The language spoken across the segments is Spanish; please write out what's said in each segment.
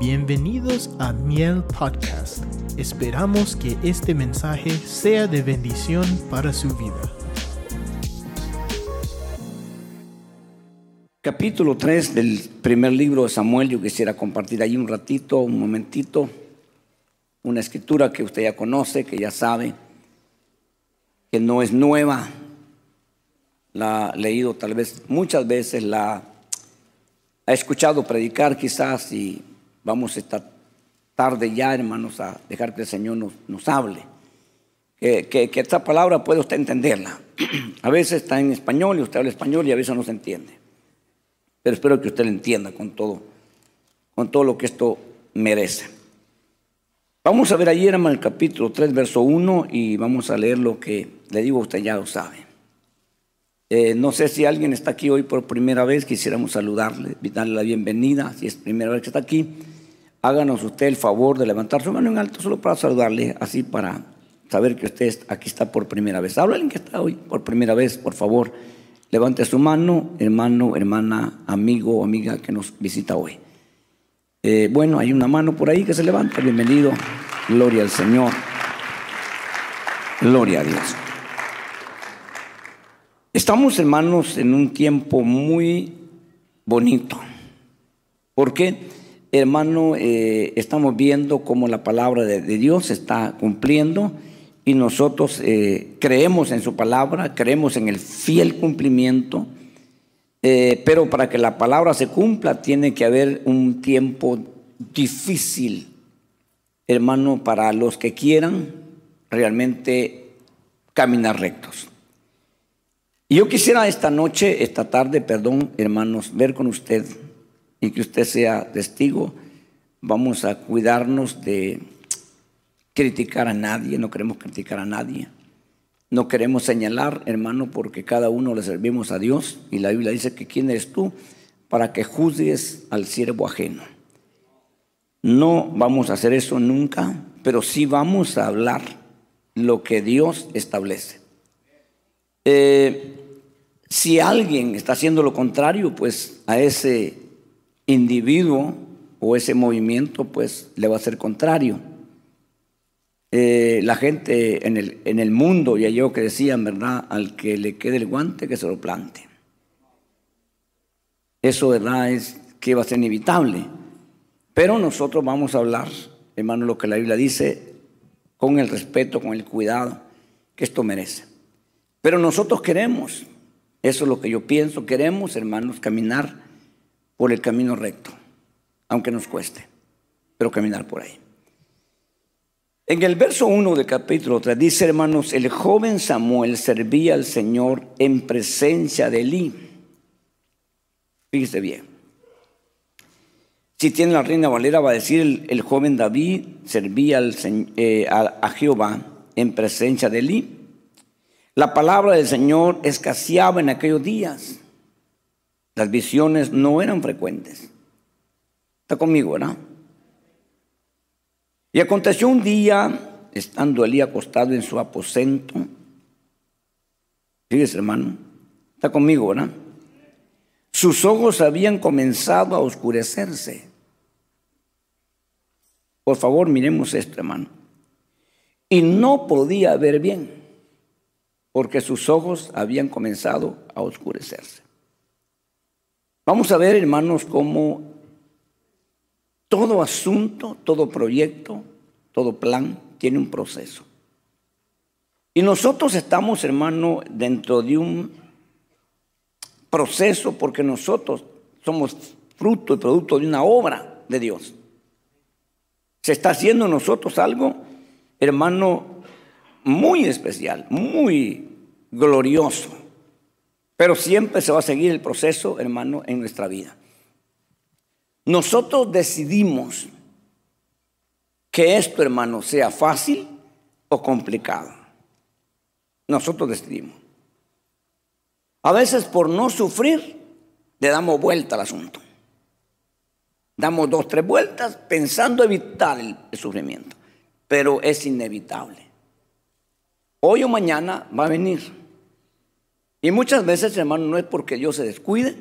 Bienvenidos a Miel Podcast. Esperamos que este mensaje sea de bendición para su vida. Capítulo 3 del primer libro de Samuel, yo quisiera compartir ahí un ratito, un momentito, una escritura que usted ya conoce, que ya sabe, que no es nueva, la ha leído tal vez muchas veces, la ha escuchado predicar quizás y vamos esta tarde ya, hermanos, a dejar que el Señor nos, hable. Que, esta palabra puede usted entenderla. A veces está en español y usted habla español y a veces no se entiende. Pero espero que usted lo entienda con todo, con todo lo que esto merece. Vamos a ver ayer, hermano, el capítulo 3, verso 1 y vamos a leer lo que le digo, usted ya lo sabe. Eh, no sé si alguien está aquí hoy por primera vez, quisiéramos saludarle, darle la bienvenida. Si es primera vez que está aquí, háganos usted el favor de levantar su mano en alto solo para saludarle, así para saber que usted aquí está por primera vez. Habla alguien que está hoy por primera vez, por favor, levante su mano, hermano, hermana, amigo o amiga que nos visita hoy. Eh, bueno, hay una mano por ahí que se levanta, bienvenido, gloria al Señor, gloria a Dios. Estamos, hermanos, en un tiempo muy bonito. ¿Por qué? Hermano, eh, estamos viendo cómo la palabra de, de, Dios se está cumpliendo y nosotros eh, creemos en su palabra, creemos en el fiel cumplimiento, eh, pero para que la palabra se cumpla tiene que haber un tiempo difícil, hermano, para los que quieran realmente caminar rectos. Y yo quisiera esta noche, esta tarde, perdón, hermanos, ver con usted y que usted sea testigo. Vamos a cuidarnos de criticar a nadie, no queremos criticar a nadie. No queremos señalar, hermano, porque cada uno le servimos a Dios y la Biblia dice que quién eres tú para que juzgues al siervo ajeno. No vamos a hacer eso nunca, pero sí vamos a hablar lo que Dios establece. Eh, si alguien está haciendo lo contrario, pues a ese individuo o ese movimiento, pues le va a ser contrario. Eh, la gente en el, en el mundo, ya yo que decían, ¿verdad? Al que le quede el guante, que se lo plante. Eso, ¿verdad? Es que va a ser inevitable. Pero nosotros vamos a hablar, hermano, lo que la Biblia dice, con el respeto, con el cuidado que esto merece. Pero nosotros queremos eso es lo que yo pienso. Queremos, hermanos, caminar por el camino recto, aunque nos cueste, pero caminar por ahí. En el verso 1 del capítulo 3 dice, hermanos, el joven Samuel servía al Señor en presencia de Elí. Fíjese bien. Si tiene la reina Valera, va a decir, el, joven David servía al, eh, a, a Jehová en presencia de Elí. La palabra del Señor escaseaba en aquellos días. Las visiones no eran frecuentes. Está conmigo, ¿verdad? Y aconteció un día, estando Elí acostado en su aposento, fíjese hermano, está conmigo, ¿verdad? Sus ojos habían comenzado a oscurecerse. Por favor, miremos esto, hermano. Y no podía ver bien porque sus ojos habían comenzado a oscurecerse. Vamos a ver, hermanos, cómo todo asunto, todo proyecto, todo plan tiene un proceso. Y nosotros estamos, hermano, dentro de un proceso porque nosotros somos fruto y producto de una obra de Dios. Se está haciendo en nosotros algo, hermano, muy especial, muy glorioso. Pero siempre se va a seguir el proceso, hermano, en nuestra vida. Nosotros decidimos que esto, hermano, sea fácil o complicado. Nosotros decidimos. A veces por no sufrir, le damos vuelta al asunto. Damos dos, tres vueltas pensando evitar el, sufrimiento. Pero es inevitable hoy o mañana va a venir. Y muchas veces, hermano, no es porque Dios se descuide,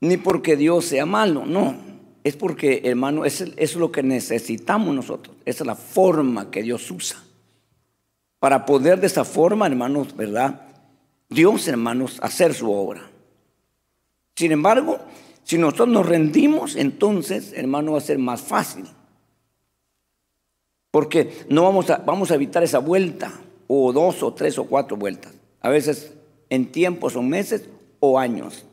ni porque Dios sea malo, no. es porque, hermano, es, es lo que necesitamos nosotros. Esa es la forma que Dios usa. Para poder de esa forma, hermanos, ¿verdad? Dios, hermanos, hacer su obra. Sin embargo, si nosotros nos rendimos, entonces, hermano, va a ser más fácil. Porque no vamos a, vamos a evitar esa vuelta, o dos, o tres, o cuatro vueltas. A veces en tiempos o meses o años.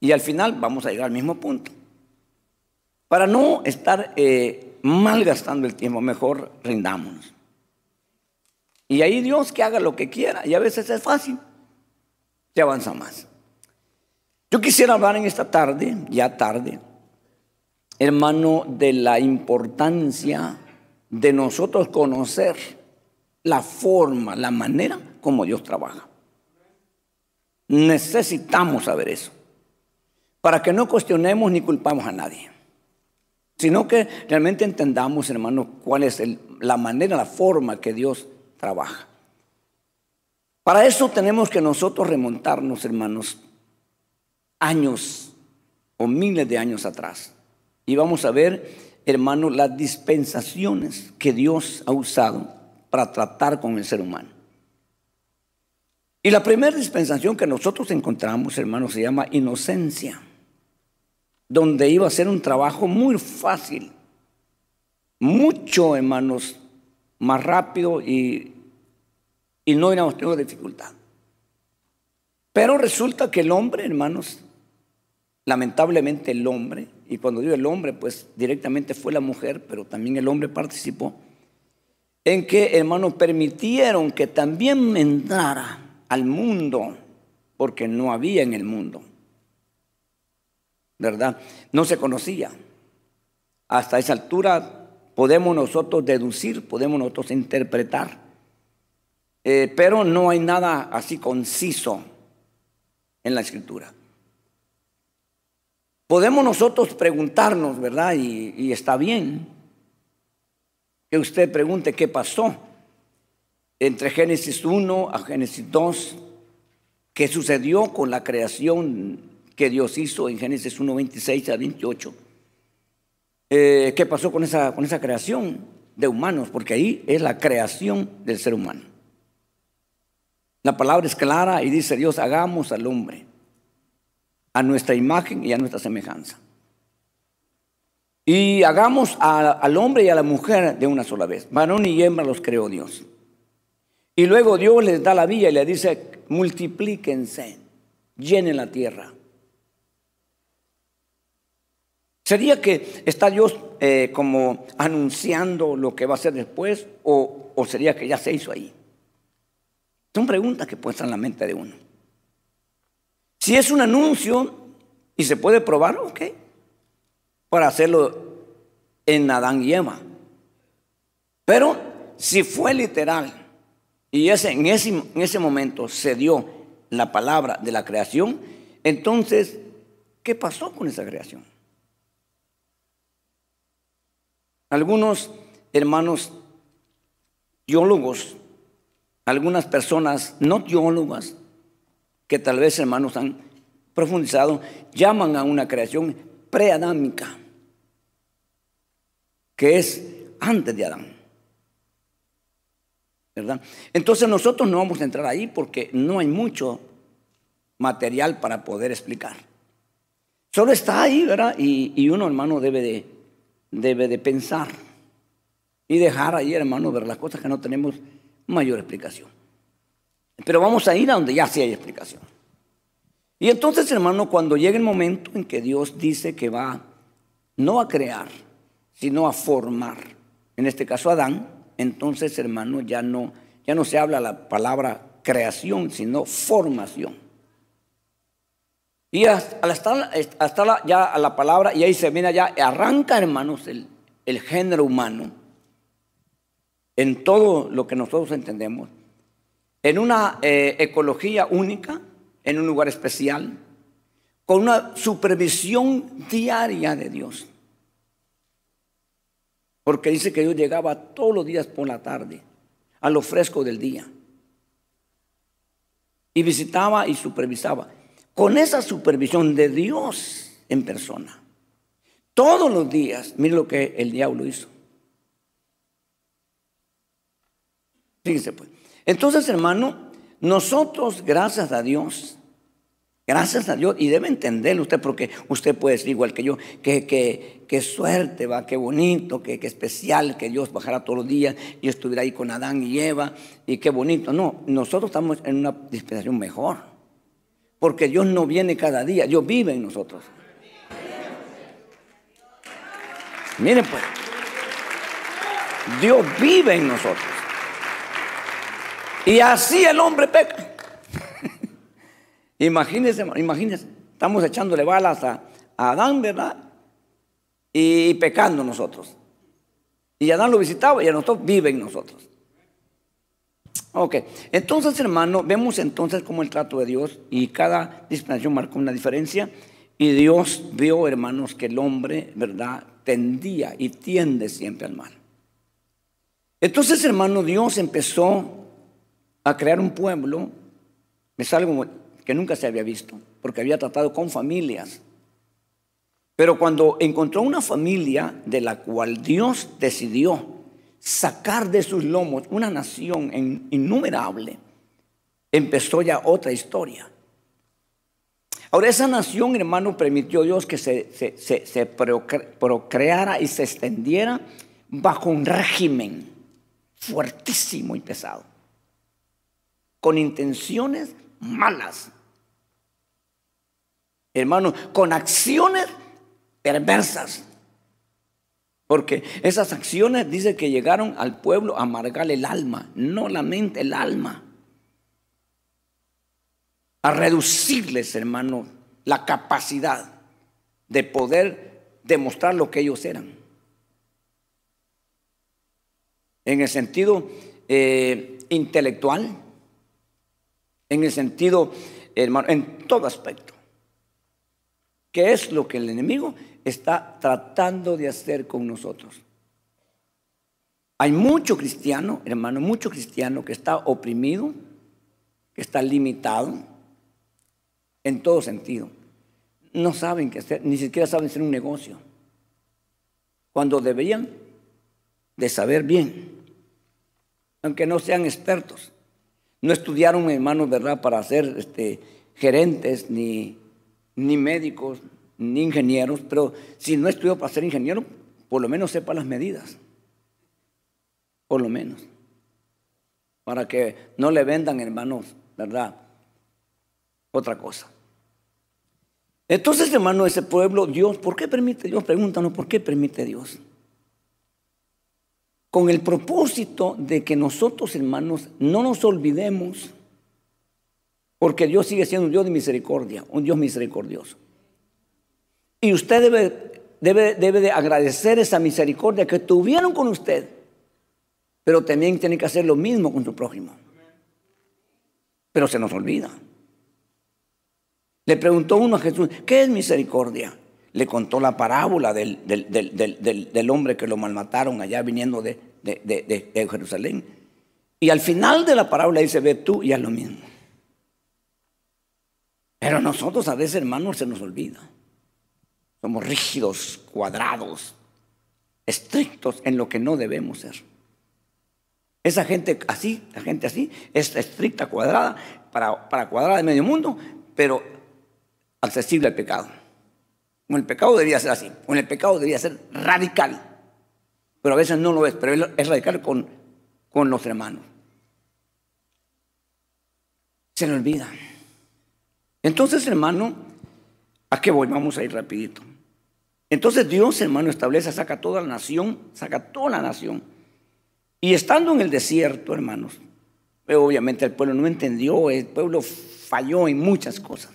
Y al final vamos a llegar al mismo punto. Para no estar eh, malgastando el tiempo, mejor rindámonos. Y ahí Dios que haga lo que quiera. Y a veces es fácil. Se avanza más. Yo quisiera hablar en esta tarde, ya tarde, hermano, de la importancia de nosotros conocer la forma, la manera como Dios trabaja. Necesitamos saber eso. Para que no cuestionemos ni culpamos a nadie. Sino que realmente entendamos, hermano, cuál es la manera, la forma que Dios trabaja. Para eso tenemos que nosotros remontarnos, hermanos, años o miles de años atrás. Y vamos a ver, hermanos, las dispensaciones que Dios ha usado para tratar con el ser humano. Y la primera dispensación que nosotros encontramos, hermanos, se llama inocencia, donde iba a ser un trabajo muy fácil, mucho, hermanos, más rápido y, y no hubiéramos tenido dificultad. Pero resulta que el hombre, hermanos, lamentablemente el hombre, y cuando digo el hombre, pues directamente fue la mujer, pero también el hombre participó, en que, hermanos, permitieron que también entrara al mundo, porque no había en el mundo, ¿verdad? No se conocía. Hasta esa altura podemos nosotros deducir, podemos nosotros interpretar, eh, pero no hay nada así conciso en la escritura. Podemos nosotros preguntarnos, ¿verdad? Y, está bien que usted pregunte qué pasó entre Génesis 1 a Génesis 2, qué sucedió con la creación que Dios hizo en Génesis 1, 26 a 28. Eh, ¿Qué pasó con esa, con esa creación de humanos? Porque ahí es la creación del ser humano. La palabra es clara y dice Dios, hagamos al hombre a nuestra imagen y a nuestra semejanza. Y hagamos al hombre y a la mujer de una sola vez. Varón y hembra los creó Dios. Y luego Dios les da la vía y le dice, multiplíquense, llenen la tierra. ¿Sería que está Dios eh, como anunciando lo que va a hacer después o, o sería que ya se hizo ahí? Son preguntas que pueden estar en la mente de uno. Si es un anuncio y se puede probar, ok, para hacerlo en Adán y Eva. Pero si fue literal y ese, en, ese, en ese momento se dio la palabra de la creación, entonces, ¿qué pasó con esa creación? Algunos hermanos teólogos, algunas personas no teólogas, que tal vez hermanos han profundizado, llaman a una creación preadámica, que es antes de Adán. ¿Verdad? Entonces nosotros no vamos a entrar ahí porque no hay mucho material para poder explicar. Solo está ahí, ¿verdad? Y, uno, hermano, debe de, debe de pensar y dejar ahí, hermano, ver las cosas que no tenemos mayor explicación. Pero vamos a ir a donde ya sí hay explicación. Y entonces, hermano, cuando llegue el momento en que Dios dice que va no a crear, sino a formar, en este caso Adán, entonces, hermano, ya no, ya no se habla la palabra creación, sino formación. Y hasta, hasta, ya a la palabra, y ahí se viene ya, arranca, hermanos, el, el género humano en todo lo que nosotros entendemos en una eh, ecología única, en un lugar especial, con una supervisión diaria de Dios. Porque dice que Dios llegaba todos los días por la tarde, a lo fresco del día. Y visitaba y supervisaba. Con esa supervisión de Dios en persona. Todos los días, mire lo que el diablo hizo. Fíjense pues. Entonces, hermano, nosotros, gracias a Dios, Gracias a Dios. Y debe entenderlo usted, porque usted puede ser igual que yo. Que, que, suerte, va, qué bonito, qué, especial que Dios bajara todos los días y estuviera ahí con Adán y Eva. Y qué bonito. No, nosotros estamos en una dispensación mejor. Porque Dios no viene cada día, Dios vive en nosotros. Miren pues, Dios vive en nosotros. Y así el hombre peca. Imagínense, imagínense, estamos echándole balas a, Adán, ¿verdad? Y pecando nosotros. Y Adán lo visitaba y a nosotros vive en nosotros. Ok, entonces hermano, vemos entonces cómo el trato de Dios y cada dispensación marcó una diferencia. Y Dios vio, hermanos, que el hombre, ¿verdad?, tendía y tiende siempre al mal. Entonces, hermano, Dios empezó a crear un pueblo. Es algo que nunca se había visto, porque había tratado con familias. Pero cuando encontró una familia de la cual Dios decidió sacar de sus lomos una nación innumerable, empezó ya otra historia. Ahora esa nación, hermano, permitió Dios que se, se procreara y se extendiera bajo un régimen fuertísimo y pesado, con intenciones malas hermano, con acciones perversas. Porque esas acciones dice que llegaron al pueblo a amargar el alma, no la mente, el alma. A reducirles, hermano, la capacidad de poder demostrar lo que ellos eran. En el sentido eh, intelectual, en el sentido, hermano, en todo aspecto. ¿Qué es lo que el enemigo está tratando de hacer con nosotros? Hay mucho cristiano, hermano, mucho cristiano que está oprimido, que está limitado en todo sentido. No saben qué hacer, ni siquiera saben hacer un negocio. Cuando deberían de saber bien, aunque no sean expertos. No estudiaron, hermanos, ¿verdad?, para ser este, gerentes ni ni médicos, ni ingenieros, pero si no estudió para ser ingeniero, por lo menos sepa las medidas. Por lo menos. Para que no le vendan, hermanos, ¿verdad? Otra cosa. Entonces, hermano, ese pueblo, Dios, ¿por qué permite Dios? Pregúntanos, ¿por qué permite Dios? Con el propósito de que nosotros, hermanos, no nos olvidemos porque Dios sigue siendo un Dios de misericordia, un Dios misericordioso. Y usted debe, debe, debe de agradecer esa misericordia que tuvieron con usted. Pero también tiene que hacer lo mismo con su prójimo. Pero se nos olvida. Le preguntó uno a Jesús, ¿qué es misericordia? Le contó la parábola del, del, hombre que lo malmataron allá viniendo de, Jerusalén. Y al final de la parábola dice, ve tú y haz lo mismo. Pero nosotros a veces, hermanos, se nos olvida. Somos rígidos, cuadrados, estrictos en lo que no debemos ser. Esa gente así, la gente así, es estricta, cuadrada, para, para cuadrada de medio mundo, pero accesible al pecado. Con el pecado debería ser así, con el pecado debería ser radical. Pero a veces no lo es, pero es radical con, con los hermanos. Se le olvida. Entonces, hermano, ¿a qué voy? Vamos a ir rapidito. Entonces Dios, hermano, establece, saca toda la nación, saca toda la nación. Y estando en el desierto, hermanos, obviamente el pueblo no entendió, el pueblo falló en muchas cosas.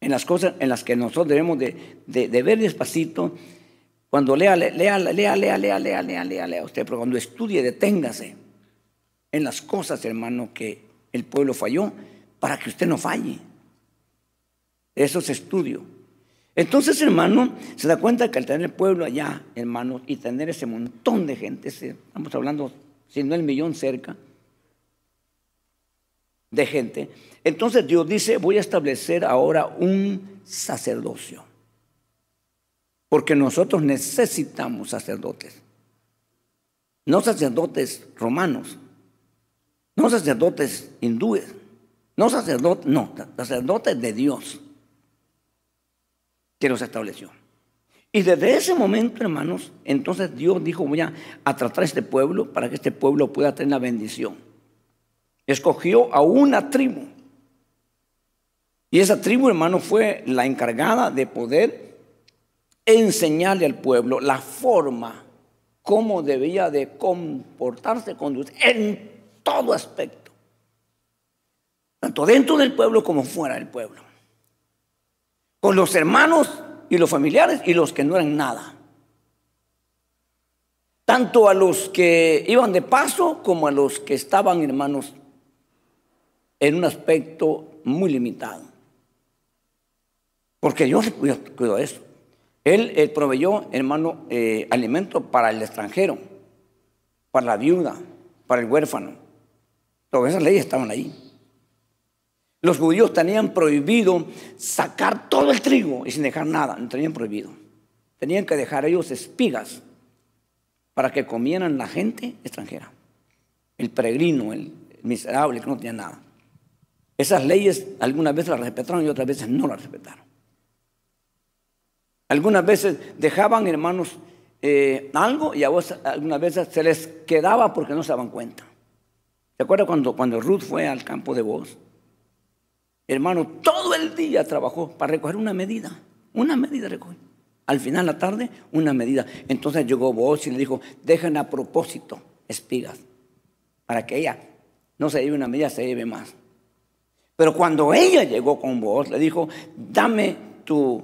En las cosas en las que nosotros debemos de, ver despacito, cuando lea, lea, lea, lea, lea, lea, lea, lea, lea, usted, pero cuando estudie, deténgase en las cosas, hermano, que el pueblo falló para que usted no falle. Eso es estudio. Entonces, hermano, se da cuenta que al tener el pueblo allá, hermano, y tener ese montón de gente, estamos hablando, si el millón cerca de gente, entonces Dios dice, voy a establecer ahora un sacerdocio. Porque nosotros necesitamos sacerdotes. No sacerdotes romanos, no sacerdotes hindúes, no sacerdotes, no, sacerdotes de Dios que los estableció. Y desde ese momento, hermanos, entonces Dios dijo, voy a, tratar a este pueblo para que este pueblo pueda tener la bendición. Escogió a una tribu. Y esa tribu, hermano, fue la encargada de poder enseñarle al pueblo la forma cómo debía de comportarse, conducir en todo aspecto, tanto dentro del pueblo como fuera del pueblo, con los hermanos y los familiares y los que no eran nada, tanto a los que iban de paso como a los que estaban, hermanos, en un aspecto muy limitado. Porque Dios cuidó eso. Él, proveyó, hermano, eh, alimento para el extranjero, para la viuda, para el huérfano. Todas esas leyes estaban ahí. Los judíos tenían prohibido sacar todo el trigo y sin dejar nada, no tenían prohibido. Tenían que dejar ellos espigas para que comieran la gente extranjera. El peregrino, el miserable que no tenía nada. Esas leyes algunas veces las respetaron y otras veces no las respetaron. Algunas veces dejaban, hermanos, eh, algo y algunas veces se les quedaba porque no se daban cuenta. ¿Se acuerda cuando, cuando Ruth fue al campo de vos? Hermano, todo el día trabajó para recoger una medida. Una medida recogió. Al final de la tarde, una medida. Entonces llegó vos y le dijo, dejen a propósito espigas para que ella no se lleve una medida, se lleve más. Pero cuando ella llegó con vos, le dijo, dame tu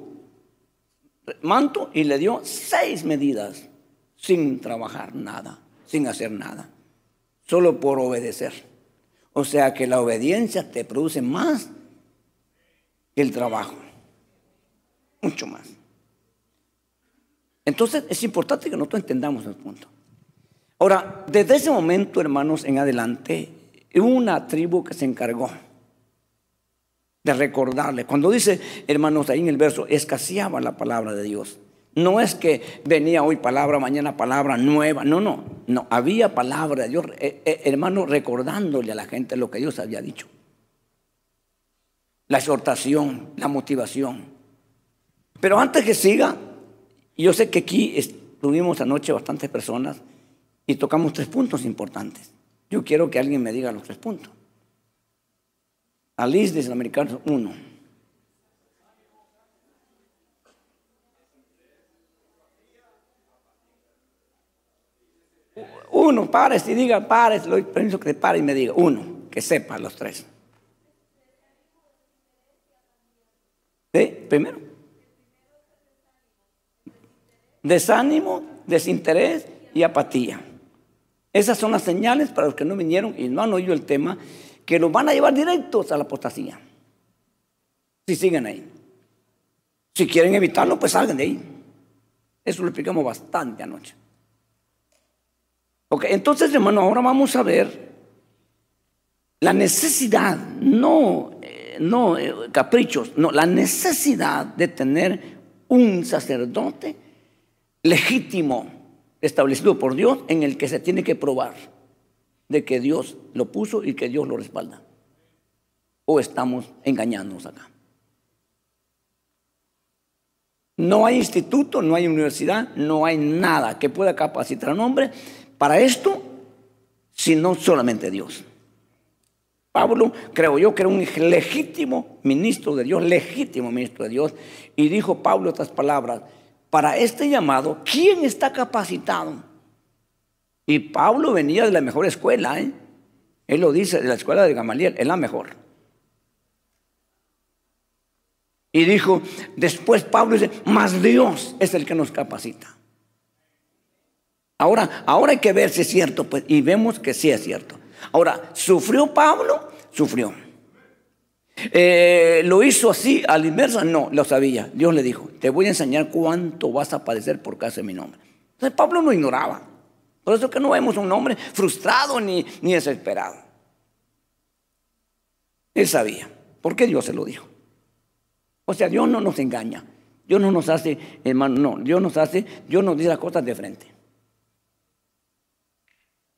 manto y le dio seis medidas sin trabajar nada, sin hacer nada, solo por obedecer. O sea que la obediencia te produce más el trabajo, mucho más. Entonces es importante que nosotros entendamos el punto. Ahora, desde ese momento, hermanos, en adelante, una tribu que se encargó de recordarle. Cuando dice, hermanos, ahí en el verso, escaseaba la palabra de Dios. No es que venía hoy palabra, mañana palabra nueva. No, no, no. Había palabra de Dios, eh, eh, hermano, recordándole a la gente lo que Dios había dicho. La exhortación, la motivación. Pero antes que siga, yo sé que aquí estuvimos anoche bastantes personas y tocamos tres puntos importantes. Yo quiero que alguien me diga los tres puntos. Alice de Americanos 1. Uno, pares y diga, pares, lo permiso que te pare y me diga. Uno, que sepa los tres. ¿Sí? Primero. Desánimo, desinterés y apatía. Esas son las señales para los que no vinieron y no han oído el tema que los van a llevar directos a la apostasía. Si siguen ahí. Si quieren evitarlo, pues salgan de ahí. Eso lo explicamos bastante anoche. Ok, entonces hermano, ahora vamos a ver la necesidad, no, no eh, caprichos, no, la necesidad de tener un sacerdote legítimo establecido por Dios en el que se tiene que probar de que Dios lo puso y que Dios lo respalda. ¿O estamos engañándonos acá? No hay instituto, no hay universidad, no hay nada que pueda capacitar a un hombre para esto, sino solamente Dios. Pablo, creo yo, que era un legítimo ministro de Dios, legítimo ministro de Dios, y dijo Pablo estas palabras, para este llamado, ¿quién está capacitado? Y Pablo venía de la mejor escuela, ¿eh? Él lo dice, de la escuela de Gamaliel, es la mejor. Y dijo, después Pablo dice, más Dios es el que nos capacita. Ahora, ahora hay que ver si es cierto, pues, y vemos que sí es cierto. Ahora, ¿sufrió Pablo? Sufrió. Eh, ¿Lo hizo así al inverso? No, lo sabía. Dios le dijo, te voy a enseñar cuánto vas a padecer por causa de mi nombre. Entonces Pablo no ignoraba. Por eso que no vemos un hombre frustrado ni, ni desesperado. Él sabía, porque Dios se lo dijo. O sea, Dios no nos engaña. Dios no nos hace, hermano, no, Dios nos hace, Dios nos dice las cosas de frente.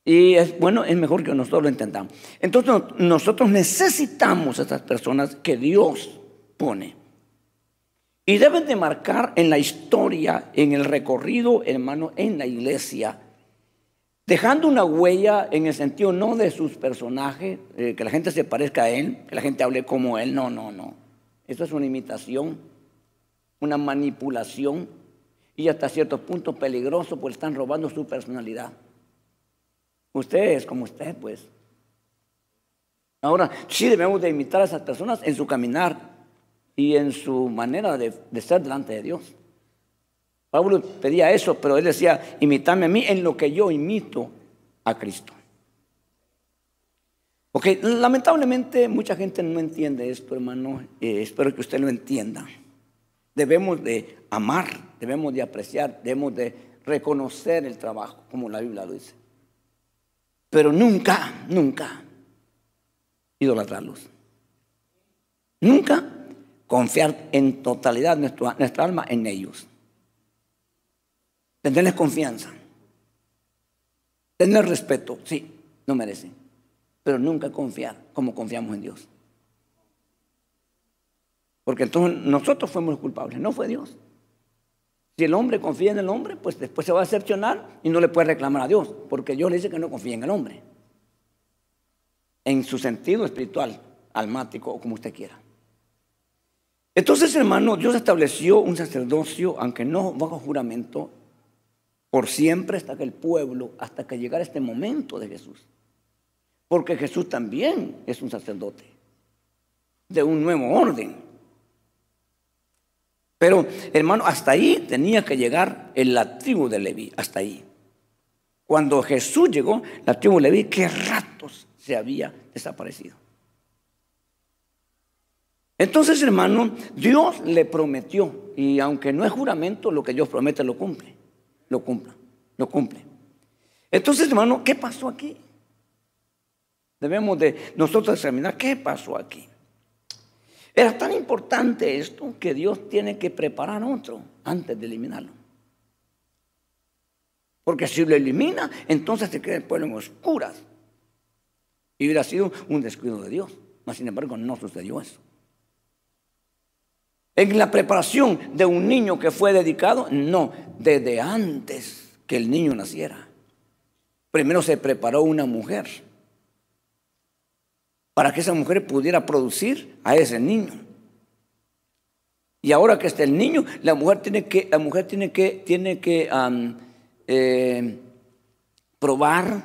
Y es bueno, es mejor que nosotros lo entendamos. Entonces nosotros necesitamos a estas personas que Dios pone. Y deben de marcar en la historia, en el recorrido, hermano, en la iglesia, dejando una huella en el sentido no de sus personajes, eh, que la gente se parezca a él, que la gente hable como él, no, no, no. Esto es una imitación, una manipulación y hasta cierto punto peligroso porque están robando su personalidad. Usted es como usted, pues. Ahora, sí debemos de imitar a esas personas en su caminar y en su manera de, de ser delante de Dios. Pablo pedía eso, pero él decía, imitame a mí en lo que yo imito a Cristo. Ok, lamentablemente mucha gente no entiende esto, hermano. Espero que usted lo entienda. Debemos de amar, debemos de apreciar, debemos de reconocer el trabajo, como la Biblia lo dice. Pero nunca, nunca idolatrarlos. Nunca confiar en totalidad nuestra, nuestra alma en ellos. Tenerles confianza. Tener respeto, sí, no merecen. Pero nunca confiar como confiamos en Dios. Porque entonces nosotros fuimos culpables, no fue Dios. Si el hombre confía en el hombre, pues después se va a decepcionar y no le puede reclamar a Dios, porque Dios le dice que no confía en el hombre. En su sentido espiritual, almático o como usted quiera. Entonces, hermano, Dios estableció un sacerdocio, aunque no bajo juramento, por siempre hasta que el pueblo, hasta que llegara este momento de Jesús. Porque Jesús también es un sacerdote de un nuevo orden. Pero, hermano, hasta ahí tenía que llegar en la tribu de Leví, hasta ahí. Cuando Jesús llegó, la tribu de Leví, qué ratos se había desaparecido. Entonces, hermano, Dios le prometió, y aunque no es juramento, lo que Dios promete lo cumple lo cumpla, lo cumple. Entonces, hermano, ¿qué pasó aquí? Debemos de nosotros examinar qué pasó aquí. Era tan importante esto que Dios tiene que preparar otro antes de eliminarlo. Porque si lo elimina, entonces se queda el pueblo en oscuras. Y hubiera sido un descuido de Dios. Mas, sin embargo, no sucedió eso. En la preparación de un niño que fue dedicado, no, desde antes que el niño naciera. Primero se preparó una mujer para que esa mujer pudiera producir a ese niño. Y ahora que está el niño, la mujer tiene que, la mujer tiene que, tiene que eh, probar,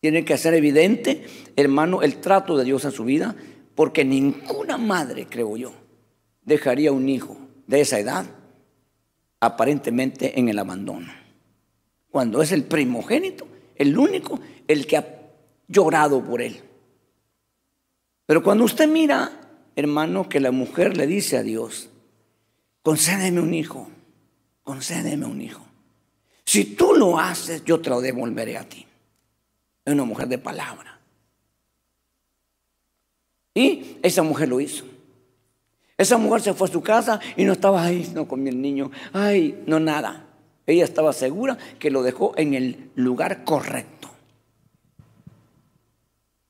tiene que hacer evidente, hermano, el trato de Dios en su vida, porque ninguna madre, creo yo, dejaría un hijo de esa edad aparentemente en el abandono. Cuando es el primogénito, el único, el que ha llorado por él. Pero cuando usted mira, hermano, que la mujer le dice a Dios, concédeme un hijo, concédeme un hijo. Si tú lo haces, yo te lo devolveré a ti. Es una mujer de palabra. Y esa mujer lo hizo. Esa mujer se fue a su casa y no estaba ahí, no comía el niño, ay, no nada. Ella estaba segura que lo dejó en el lugar correcto.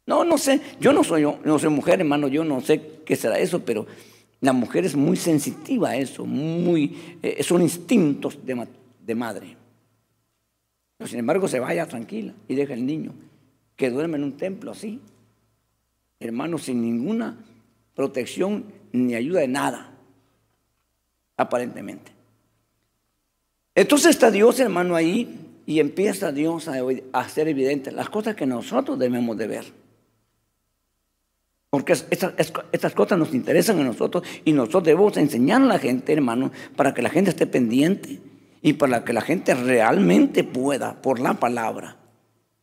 No, no sé, yo no soy, no soy mujer, hermano, yo no sé qué será eso, pero la mujer es muy sensitiva a eso, muy, eh, son instintos de, de madre. Pero sin embargo se vaya tranquila y deja el niño que duerme en un templo así, hermano, sin ninguna protección ni ayuda de nada, aparentemente. Entonces está Dios, hermano, ahí y empieza Dios a, hacer evidente las cosas que nosotros debemos de ver. Porque estas, estas, cosas nos interesan a nosotros y nosotros debemos enseñar a la gente, hermano, para que la gente esté pendiente y para que la gente realmente pueda, por la palabra,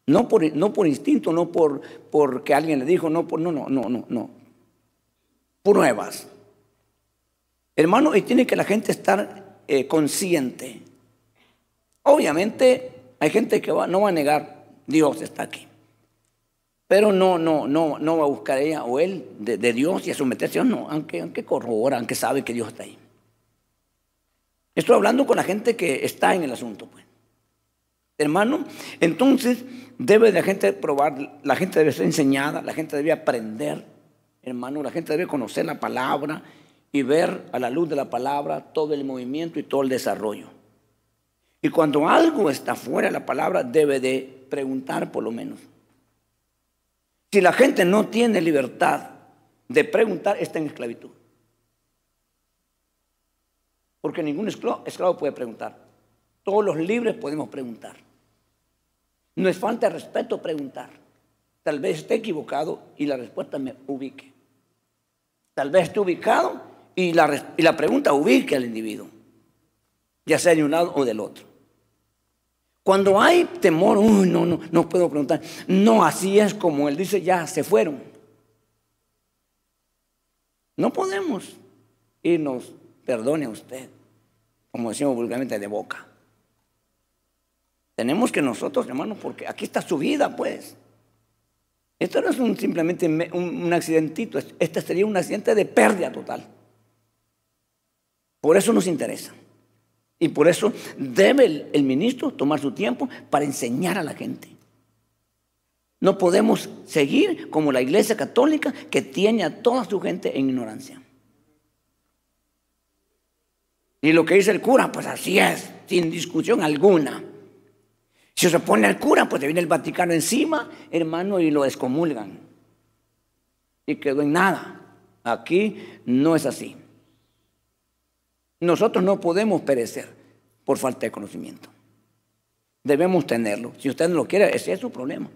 no por, no por instinto, no por porque alguien le dijo, no por, no, no, no, no, no, pruebas. Hermano, y tiene que la gente estar eh, consciente. Obviamente hay gente que no va a negar, Dios está aquí. Pero no, no, no, no va a buscar ella o él de, Dios y a someterse, no, aunque, aunque corrobora, aunque sabe que Dios está ahí. Estoy hablando con la gente que está en el asunto, pues. Hermano, entonces debe la gente probar, la gente debe ser enseñada, la gente debe aprender, hermano, la gente debe conocer la palabra y ver a la luz de la palabra todo el movimiento y todo el desarrollo. Y cuando algo está fuera de la palabra, debe de preguntar por lo menos. Si la gente no tiene libertad de preguntar, está en esclavitud. Porque ningún esclavo, puede preguntar. Todos los libres podemos preguntar. No es falta de respeto preguntar. Tal vez esté equivocado y la respuesta me ubique. Tal vez esté ubicado y la, y la pregunta ubique al individuo, ya sea de un lado o del otro. Cuando hay temor, uy, no, no, no puedo preguntar. No, así es como él dice, ya se fueron. No podemos irnos, perdone a usted, como decimos vulgarmente, de boca. Tenemos que nosotros, hermanos, porque aquí está su vida, pues. Esto no es simplemente un, un accidentito, este sería un accidente de pérdida total. Por eso nos interesa. Y por eso debe el, ministro tomar su tiempo para enseñar a la gente. No podemos seguir como la iglesia católica que tiene a toda su gente en ignorancia. Y lo que dice el cura, pues así es, sin discusión alguna. Si se pone al cura, pues te viene el Vaticano encima, hermano, y lo descomulgan. Y quedó en nada. Aquí no es así. Nosotros no podemos perecer por falta de conocimiento. Debemos tenerlo. Si usted no lo quiere, ese es su problema.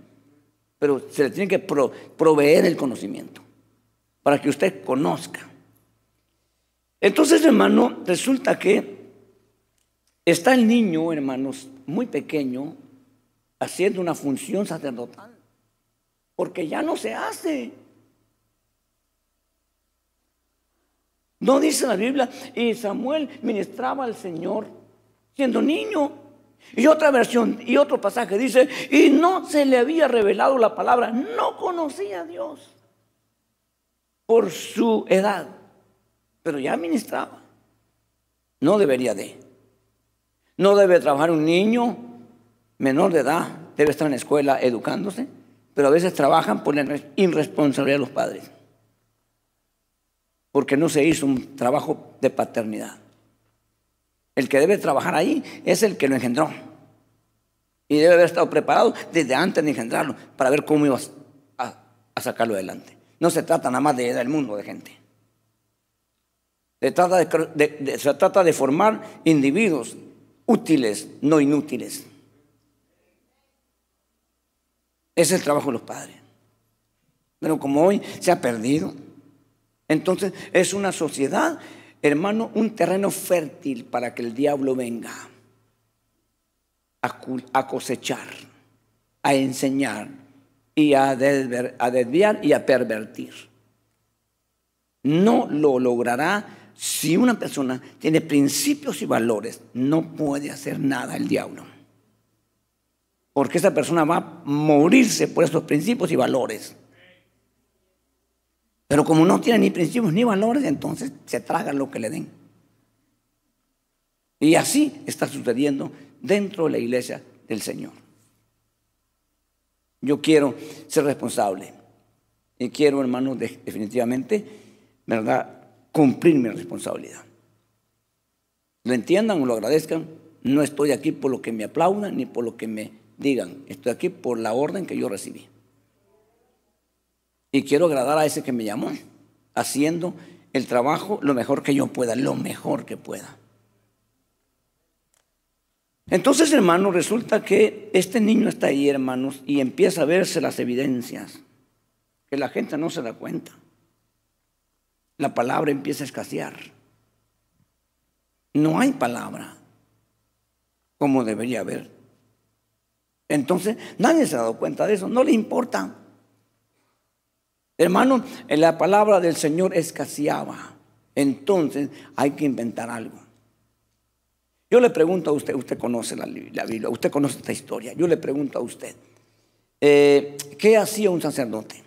Pero se le tiene que proveer el conocimiento para que usted conozca. Entonces, hermano, resulta que está el niño, hermanos, muy pequeño, haciendo una función sacerdotal. Porque ya no se hace. No dice la Biblia, y Samuel ministraba al Señor siendo niño. Y otra versión y otro pasaje dice, y no se le había revelado la palabra, no conocía a Dios por su edad, pero ya ministraba. No debería de. No debe trabajar un niño menor de edad, debe estar en la escuela educándose, pero a veces trabajan por la irresponsabilidad de los padres porque no se hizo un trabajo de paternidad. El que debe trabajar ahí es el que lo engendró. Y debe haber estado preparado desde antes de engendrarlo para ver cómo ibas a, sacarlo adelante. No se trata nada más de del mundo de gente. Se trata de, se trata de formar individuos útiles, no inútiles. Ese es el trabajo de los padres. Pero como hoy se ha perdido, entonces es una sociedad, hermano, un terreno fértil para que el diablo venga a, cosechar, a enseñar y a, desviar y a pervertir. No lo logrará si una persona tiene principios y valores. No puede hacer nada el diablo. Porque esa persona va a morirse por esos principios y valores. Pero como no tiene ni principios ni valores, entonces se traga lo que le den. Y así está sucediendo dentro de la iglesia del Señor. Yo quiero ser responsable y quiero, hermanos, definitivamente, ¿verdad?, cumplir mi responsabilidad. Lo entiendan o lo agradezcan, no estoy aquí por lo que me aplaudan ni por lo que me digan, estoy aquí por la orden que yo recibí. Y quiero agradar a ese que me llamó, haciendo el trabajo lo mejor que yo pueda, lo mejor que pueda. Entonces, hermanos, resulta que este niño está ahí, hermanos, y empieza a verse las evidencias, que la gente no se da cuenta. La palabra empieza a escasear. No hay palabra como debería haber. Entonces, nadie se ha dado cuenta de eso, no le importa. Hermano, en la palabra del Señor escaseaba. Entonces hay que inventar algo. Yo le pregunto a usted, usted conoce la, Biblia, usted conoce esta historia. Yo le pregunto a usted, eh, ¿qué hacía un sacerdote?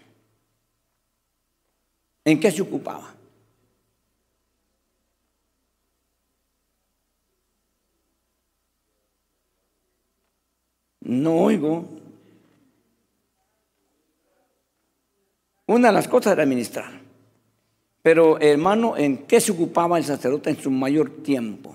¿En qué se ocupaba? No oigo. Una de las cosas era ministrar. Pero hermano, ¿en qué se ocupaba el sacerdote en su mayor tiempo?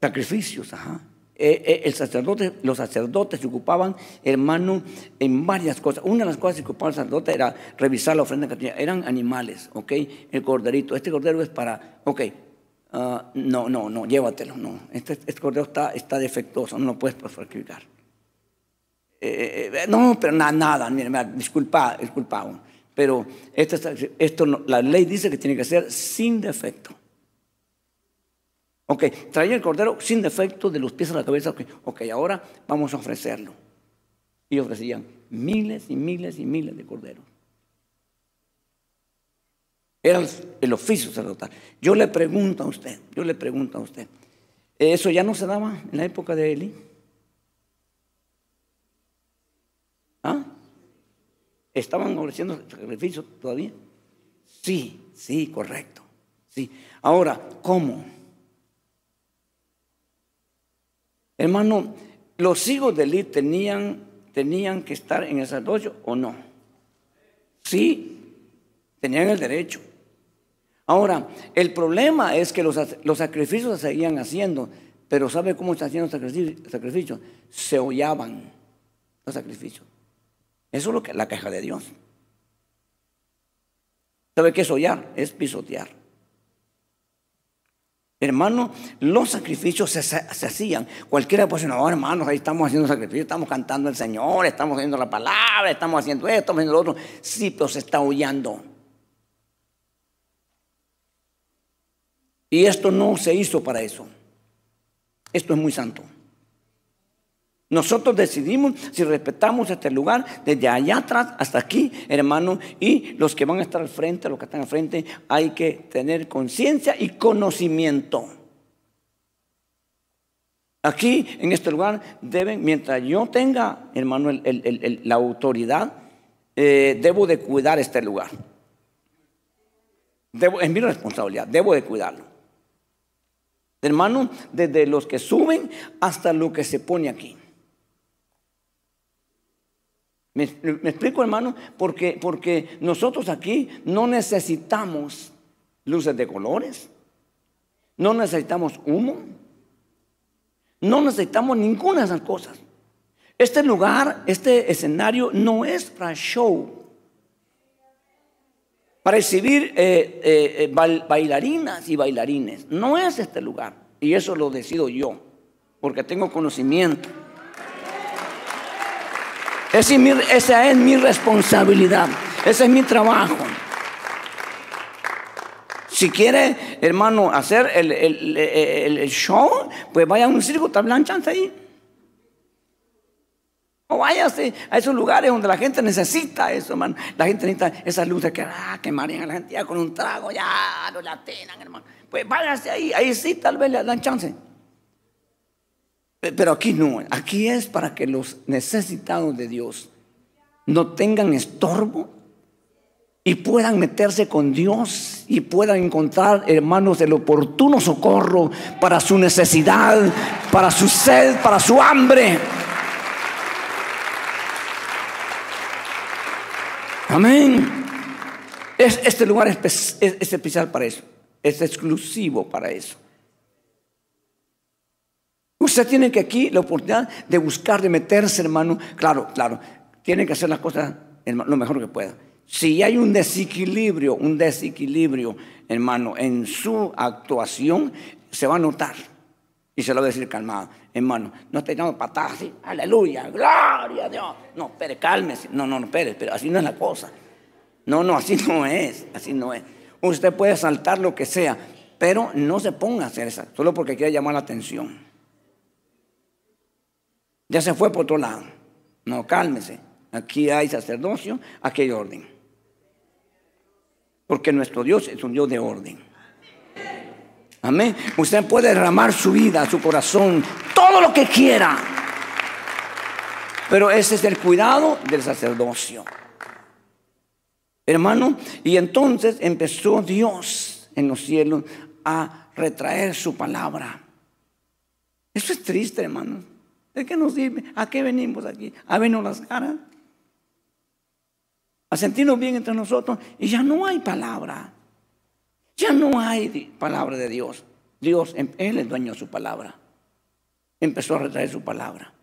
Sacrificios, ajá. Eh, eh, el sacerdote, los sacerdotes se ocupaban, hermano, en varias cosas. Una de las cosas que ocupaba el sacerdote era revisar la ofrenda que tenía. Eran animales, ¿ok? El corderito. Este cordero es para, ok, ah, no, no, no, llévatelo, no. Este, este cordero está, está defectuoso, no lo puedes sacrificar. Eh, no, pero nada, nada, mira, disculpa, disculpa. Pero esto, esto la ley dice que tiene que ser sin defecto. Ok, traía el cordero sin defecto de los pies a la cabeza. Ok, okay ahora vamos a ofrecerlo. Y ofrecían miles y miles y miles de corderos. Era el, oficio sacerdotal. Yo le pregunto a usted, yo le pregunto a usted, ¿eso ya no se daba en la época de Eli? ¿Ah? ¿Estaban ofreciendo sacrificios todavía? Sí, sí, correcto. Sí. Ahora, ¿cómo? Hermano, los hijos de Eli tenían, tenían que estar en el sacerdocio o no. Sí, tenían el derecho. Ahora, el problema es que los, sacrificios se seguían haciendo, pero ¿sabe cómo se hacían los sacrificios? Se hollaban los sacrificios. Eso es lo que, la queja de Dios. ¿Sabe qué es hollar? Es pisotear. Hermano, los sacrificios se, hacían. Cualquiera puede decir, no, hermanos, ahí estamos haciendo sacrificios, estamos cantando al Señor, estamos haciendo la palabra, estamos haciendo esto, estamos haciendo lo otro. Sí, pero se está huyendo. Y esto no se hizo para eso. Esto es muy santo. Nosotros decidimos si respetamos este lugar desde allá atrás hasta aquí, hermano, y los que van a estar al frente, los que están al frente, hay que tener conciencia y conocimiento. Aquí, en este lugar, deben, mientras yo tenga, hermano, la autoridad, eh, debo de cuidar este lugar. Es mi responsabilidad, debo de cuidarlo. Hermano, desde los que suben hasta lo que se pone aquí. ¿Me, explico, hermano? Porque, porque nosotros aquí no necesitamos luces de colores, no necesitamos humo, no necesitamos ninguna de esas cosas. Este lugar, este escenario no es para show, para exhibir eh, eh, eh, bailarinas y bailarines. No es este lugar. Y eso lo decido yo, porque tengo conocimiento. Esa es mi, responsabilidad. Ese es mi trabajo. Si quiere, hermano, hacer el, show, pues vaya a un circo, tablanchanse ahí. O váyase a esos lugares donde la gente necesita eso, hermano. La gente necesita esas luces que, ah, que marean a la gente ya con un trago, ya lo latinan, hermano. Pues váyase ahí, ahí sí, tal vez le dan chance. Pero aquí no, aquí es para que los necesitados de Dios no tengan estorbo y puedan meterse con Dios y puedan encontrar, hermanos, el oportuno socorro para su necesidad, para su sed, para su hambre. Amén. este lugar es especial para eso, es exclusivo para eso. Usted tiene que aquí la oportunidad de buscar, de meterse, hermano. Claro, claro, tiene que hacer las cosas lo mejor que pueda. Si hay un desequilibrio, un desequilibrio, hermano, en su actuación, se va a notar. Y se lo va a decir calmado, hermano, no esté dando patadas así, aleluya, gloria a Dios. No, espere, cálmese. No, no, no, espere, pero así no es la cosa. No, no, así no es, así no es. Usted puede saltar lo que sea, pero no se ponga a hacer eso, solo porque quiere llamar la atención. Ya se fue por otro lado. No, cálmese. Aquí hay sacerdocio, aquí hay orden. Porque nuestro Dios es un Dios de orden. Amén. Usted puede derramar su vida, su corazón, todo lo que quiera. Pero ese es el cuidado del sacerdocio. Hermano, y entonces empezó Dios en los cielos a retraer su palabra Eso es triste, hermano. ¿De qué nos sirve? ¿A qué venimos aquí? ¿A vernos las caras? A sentirnos bien entre nosotros. Y ya no hay palabra. Ya no hay palabra de Dios. Dios, Él es dueño de su palabra. Empezó a retraer su palabra.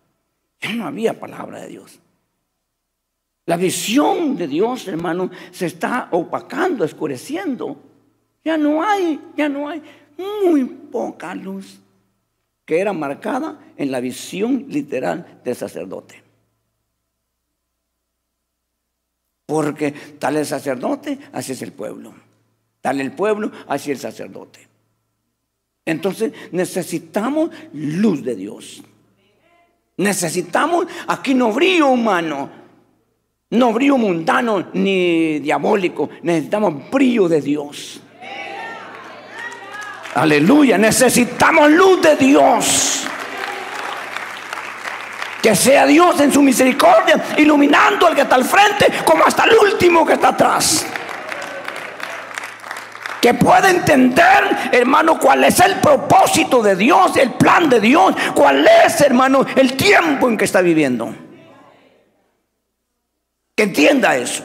Ya no había palabra de Dios. La visión de Dios, hermano, se está opacando, escureciendo. Ya no hay, ya no hay muy poca luz que era marcada en la visión literal del sacerdote. Porque tal el sacerdote, así es el pueblo. Tal el pueblo, así el sacerdote. Entonces necesitamos luz de Dios. Necesitamos, aquí no brillo humano, no brillo mundano ni diabólico, necesitamos brillo de Dios. Aleluya, necesitamos luz de Dios. Que sea Dios en su misericordia, iluminando al que está al frente como hasta el último que está atrás. Que pueda entender, hermano, cuál es el propósito de Dios, el plan de Dios, cuál es, hermano, el tiempo en que está viviendo. Que entienda eso,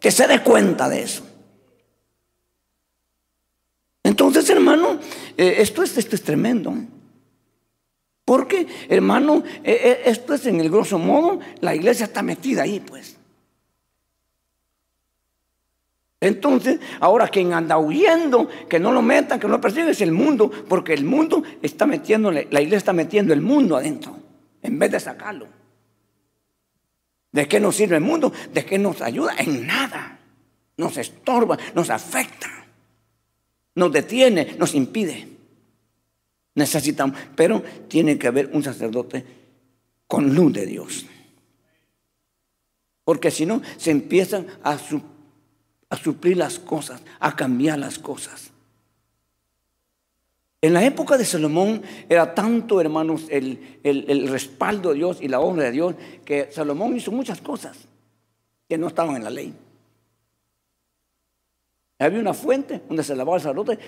que se dé cuenta de eso. Entonces, hermano, eh, esto, es, esto es tremendo. Porque, hermano, eh, eh, esto es en el grosso modo, la iglesia está metida ahí, pues. Entonces, ahora quien anda huyendo, que no lo metan, que no lo persiguen, es el mundo, porque el mundo está metiendo, la iglesia está metiendo el mundo adentro, en vez de sacarlo. ¿De qué nos sirve el mundo? ¿De qué nos ayuda? En nada. Nos estorba, nos afecta nos detiene, nos impide. Necesitamos, pero tiene que haber un sacerdote con luz de Dios. Porque si no, se empiezan a, suplir las cosas, a cambiar las cosas. En la época de Salomón era tanto, hermanos, el, el, respaldo de Dios y la obra de Dios, que Salomón hizo muchas cosas que no estaban en la ley. Había una fuente donde se lavaba el sacerdote.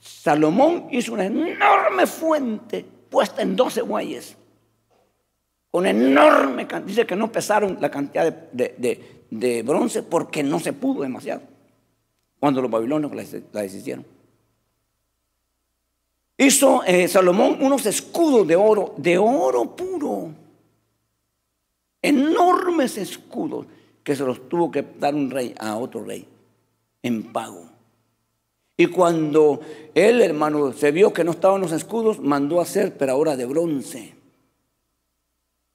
Salomón hizo una enorme fuente puesta en 12 bueyes. Con enorme cantidad. Dice que no pesaron la cantidad de, bronce porque no se pudo demasiado. Cuando los babilonios la, deshicieron. Hizo eh, Salomón unos escudos de oro, de oro puro. Enormes escudos que se los tuvo que dar un rey a otro rey en pago. Y cuando él, hermano, se vio que no estaban los escudos, mandó a hacer, pero ahora de bronce.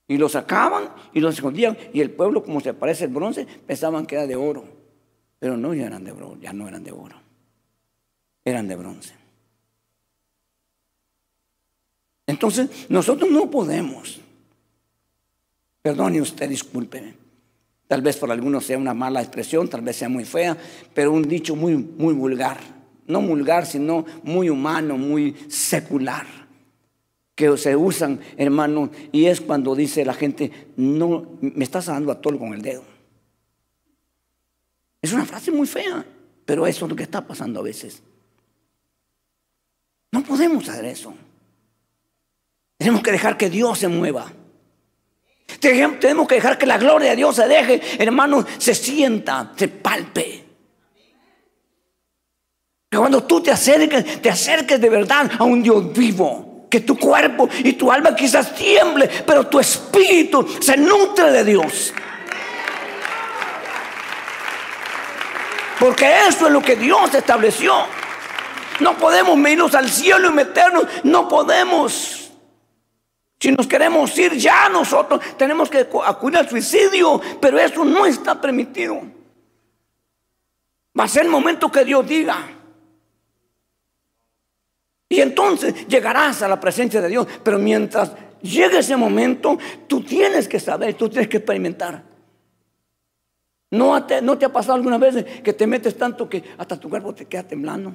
Y los sacaban y los escondían. Y el pueblo, como se parece el bronce, pensaban que era de oro. Pero no, ya eran de ya no eran de oro. Eran de bronce. Entonces, nosotros no podemos. Perdone usted, discúlpeme. Tal vez por algunos sea una mala expresión, tal vez sea muy fea, pero un dicho muy, muy vulgar. No vulgar, sino muy humano, muy secular. Que se usan, hermano, y es cuando dice la gente, no, me estás dando a todo con el dedo. Es una frase muy fea, pero eso es lo que está pasando a veces. No podemos hacer eso. Tenemos que dejar que Dios se mueva. Tenemos que dejar que la gloria de Dios se deje, hermano, se sienta, se palpe. Que cuando tú te acerques, te acerques de verdad a un Dios vivo. Que tu cuerpo y tu alma quizás tiemble, pero tu espíritu se nutre de Dios. Porque eso es lo que Dios estableció. No podemos irnos al cielo y meternos. No podemos. Si nos queremos ir ya nosotros tenemos que acudir al suicidio, pero eso no está permitido. Va a ser el momento que Dios diga. Y entonces llegarás a la presencia de Dios. Pero mientras llegue ese momento, tú tienes que saber, tú tienes que experimentar. ¿No te, ¿No te ha pasado alguna vez que te metes tanto que hasta tu cuerpo te queda temblando?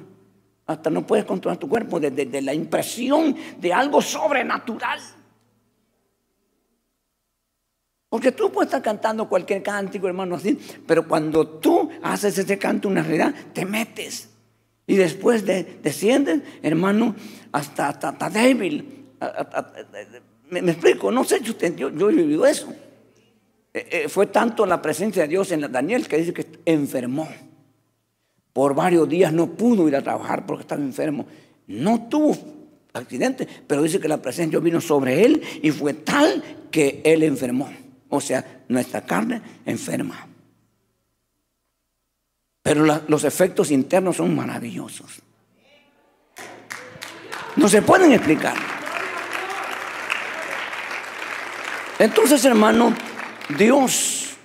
Hasta no puedes controlar tu cuerpo desde de la impresión de algo sobrenatural. Porque tú puedes estar cantando cualquier cántico, hermano, así, pero cuando tú haces ese canto una realidad, te metes. Y después de, desciendes, hermano, hasta, hasta, débil. me, explico, no sé yo, yo he vivido eso. Eh, eh, fue tanto la presencia de Dios en Daniel que dice que enfermó. Por varios días no pudo ir a trabajar porque estaba enfermo. No tuvo accidente, pero dice que la presencia de Dios vino sobre él y fue tal que él enfermó. O sea, nuestra carne enferma. Pero los efectos internos son maravillosos. No se pueden explicar. Entonces, hermano, Dios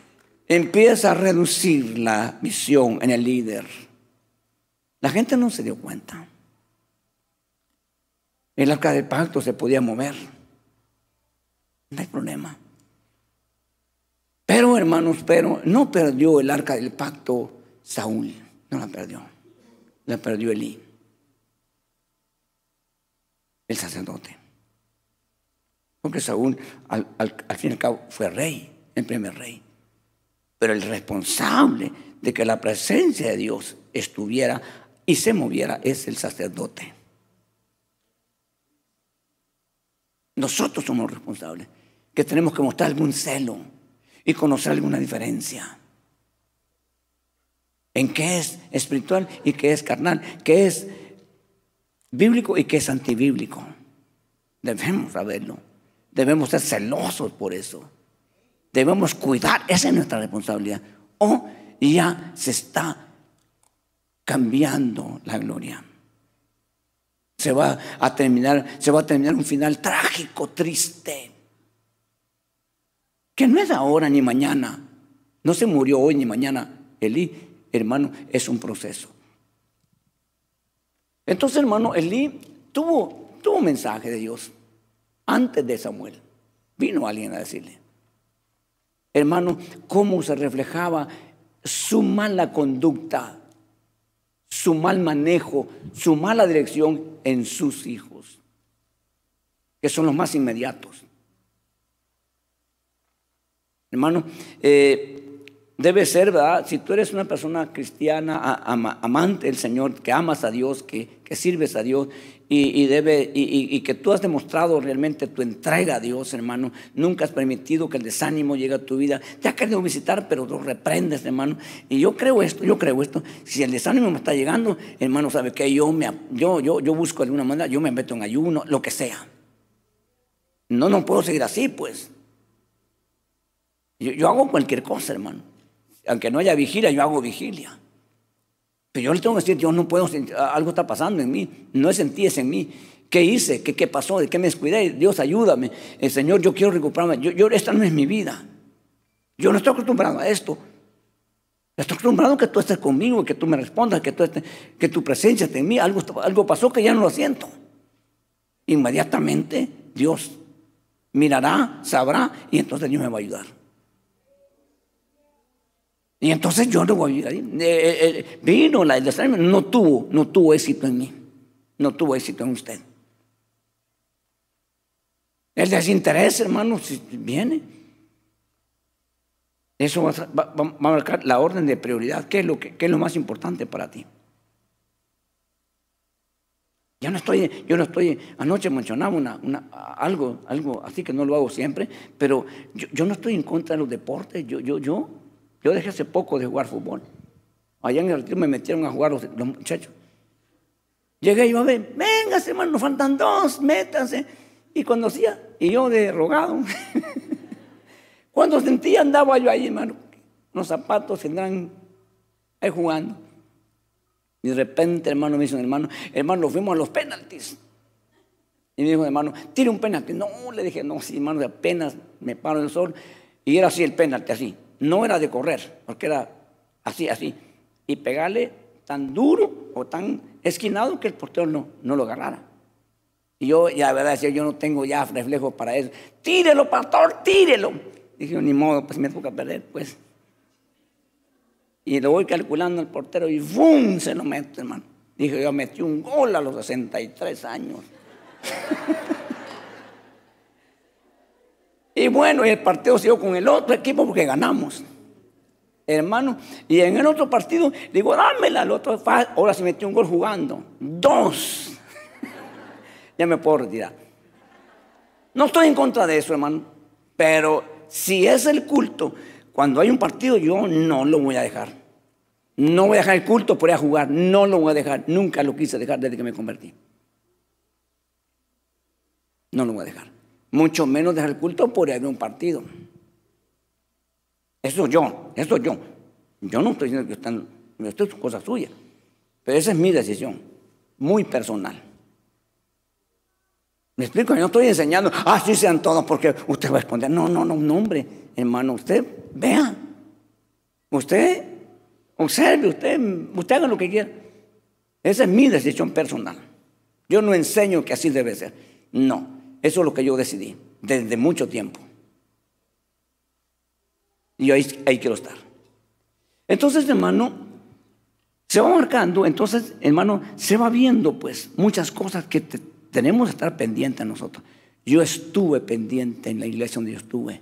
empieza a reducir la visión en el líder. La gente no se dio cuenta. El arca del pacto se podía mover. No hay problema. Pero, hermanos, pero no perdió el arca del pacto Saúl. No la perdió. La perdió Elí. El sacerdote. Porque Saúl, al, fin y al cabo, fue rey, el primer rey. Pero el responsable de que la presencia de Dios estuviera y se moviera es el sacerdote. Nosotros somos responsables, que tenemos que mostrar algún celo y conocer alguna diferencia. En qué es espiritual y qué es carnal, qué es bíblico y qué es antibíblico. Debemos saberlo. Debemos ser celosos por eso. Debemos cuidar, esa es nuestra responsabilidad. O ya se está cambiando la gloria. Se va a terminar, se va a terminar un final trágico, triste. Que no es ahora ni mañana. No se murió hoy ni mañana. Elí, hermano, es un proceso. Entonces, hermano, Elí tuvo, tuvo un mensaje de Dios antes de Samuel. Vino alguien a decirle, hermano, cómo se reflejaba su mala conducta, su mal manejo, su mala dirección en sus hijos, que son los más inmediatos. Hermano, eh, debe ser, ¿verdad? Si tú eres una persona cristiana, amante del Señor, que amas a Dios, que, sirves a Dios y, debe, y, que tú has demostrado realmente tu entrega a Dios, hermano, nunca has permitido que el desánimo llegue a tu vida. Te ha querido visitar, pero lo reprendes, hermano. Y yo creo esto, yo creo esto. Si el desánimo me está llegando, hermano, sabe que yo, me, yo, yo, yo busco de alguna manera, yo me meto en ayuno, lo que sea. No, no puedo seguir así, pues. Yo, hago cualquier cosa, hermano aunque no haya vigilia, yo hago vigilia. Pero yo le tengo que decir, yo no puedo sentir, algo está pasando en mí, no es en en mí. ¿Qué hice? ¿Qué, qué pasó? ¿De qué me descuidé? Dios, ayúdame. El Señor, yo quiero recuperarme. Yo, yo, esta no es mi vida. Yo no estoy acostumbrado a esto. Estoy acostumbrado a que tú estés conmigo, que tú me respondas, que, tú que tu presencia esté en mí. Algo, algo pasó que ya no lo siento. Inmediatamente Dios mirará, sabrá y entonces Dios me va a ayudar. Y entonces yo no voy a ir ahí. Eh, eh, eh, vino la no tuvo, no tuvo éxito en mí. No tuvo éxito en usted. El desinterés, hermano, si viene. Eso va a, marcar la orden de prioridad. ¿Qué es, lo que, es lo más importante para ti? Ya no estoy, yo no estoy, anoche mencionaba una, algo, algo así que no lo hago siempre, pero yo, yo, no estoy en contra de los deportes, yo, yo, yo yo dejé hace poco de jugar fútbol. Allá en el retiro me metieron a jugar los, muchachos. Llegué y yo a ver, venga, hermano, nos faltan dos, métanse. Y cuando hacía, y yo de rogado, cuando sentía andaba yo ahí, hermano, los zapatos tendrán ahí jugando. Y de repente, hermano, me dice, hermano, hermano, fuimos a los penaltis. Y me dijo, hermano, tire un penalti. No, le dije, no, sí, hermano, apenas me paro el sol. Y era así el penalti, así no era de correr, porque era así, así, y pegarle tan duro o tan esquinado que el portero no, no lo agarrara. Y yo, ya, verdad, decía, yo no tengo ya reflejo para eso. Tírelo, pastor, tírelo. Dije, ni modo, pues me toca perder, pues. Y lo voy calculando al portero y ¡bum! se lo mete, hermano. Dije, yo metí un gol a los 63 años. Y bueno, el partido siguió con el otro equipo porque ganamos. Hermano, y en el otro partido, digo, dámela al otro. Ahora se metió un gol jugando. Dos. ya me puedo retirar. No estoy en contra de eso, hermano. Pero si es el culto, cuando hay un partido, yo no lo voy a dejar. No voy a dejar el culto por ir a jugar. No lo voy a dejar. Nunca lo quise dejar desde que me convertí. No lo voy a dejar. Mucho menos dejar el culto por ir a un partido. Eso yo, eso yo. Yo no estoy diciendo que están, esto es cosa suya. Pero esa es mi decisión, muy personal. ¿Me explico? Yo no estoy enseñando, así ah, sean todos porque usted va a responder. No, no, no, no, hombre, hermano, usted vea. Usted observe, usted, usted haga lo que quiera. Esa es mi decisión personal. Yo no enseño que así debe ser. No, eso es lo que yo decidí desde mucho tiempo. Y ahí, ahí quiero estar. Entonces, hermano, se va marcando, entonces, hermano, se va viendo pues muchas cosas que tenemos que estar pendientes nosotros. Yo estuve pendiente en la iglesia donde yo estuve.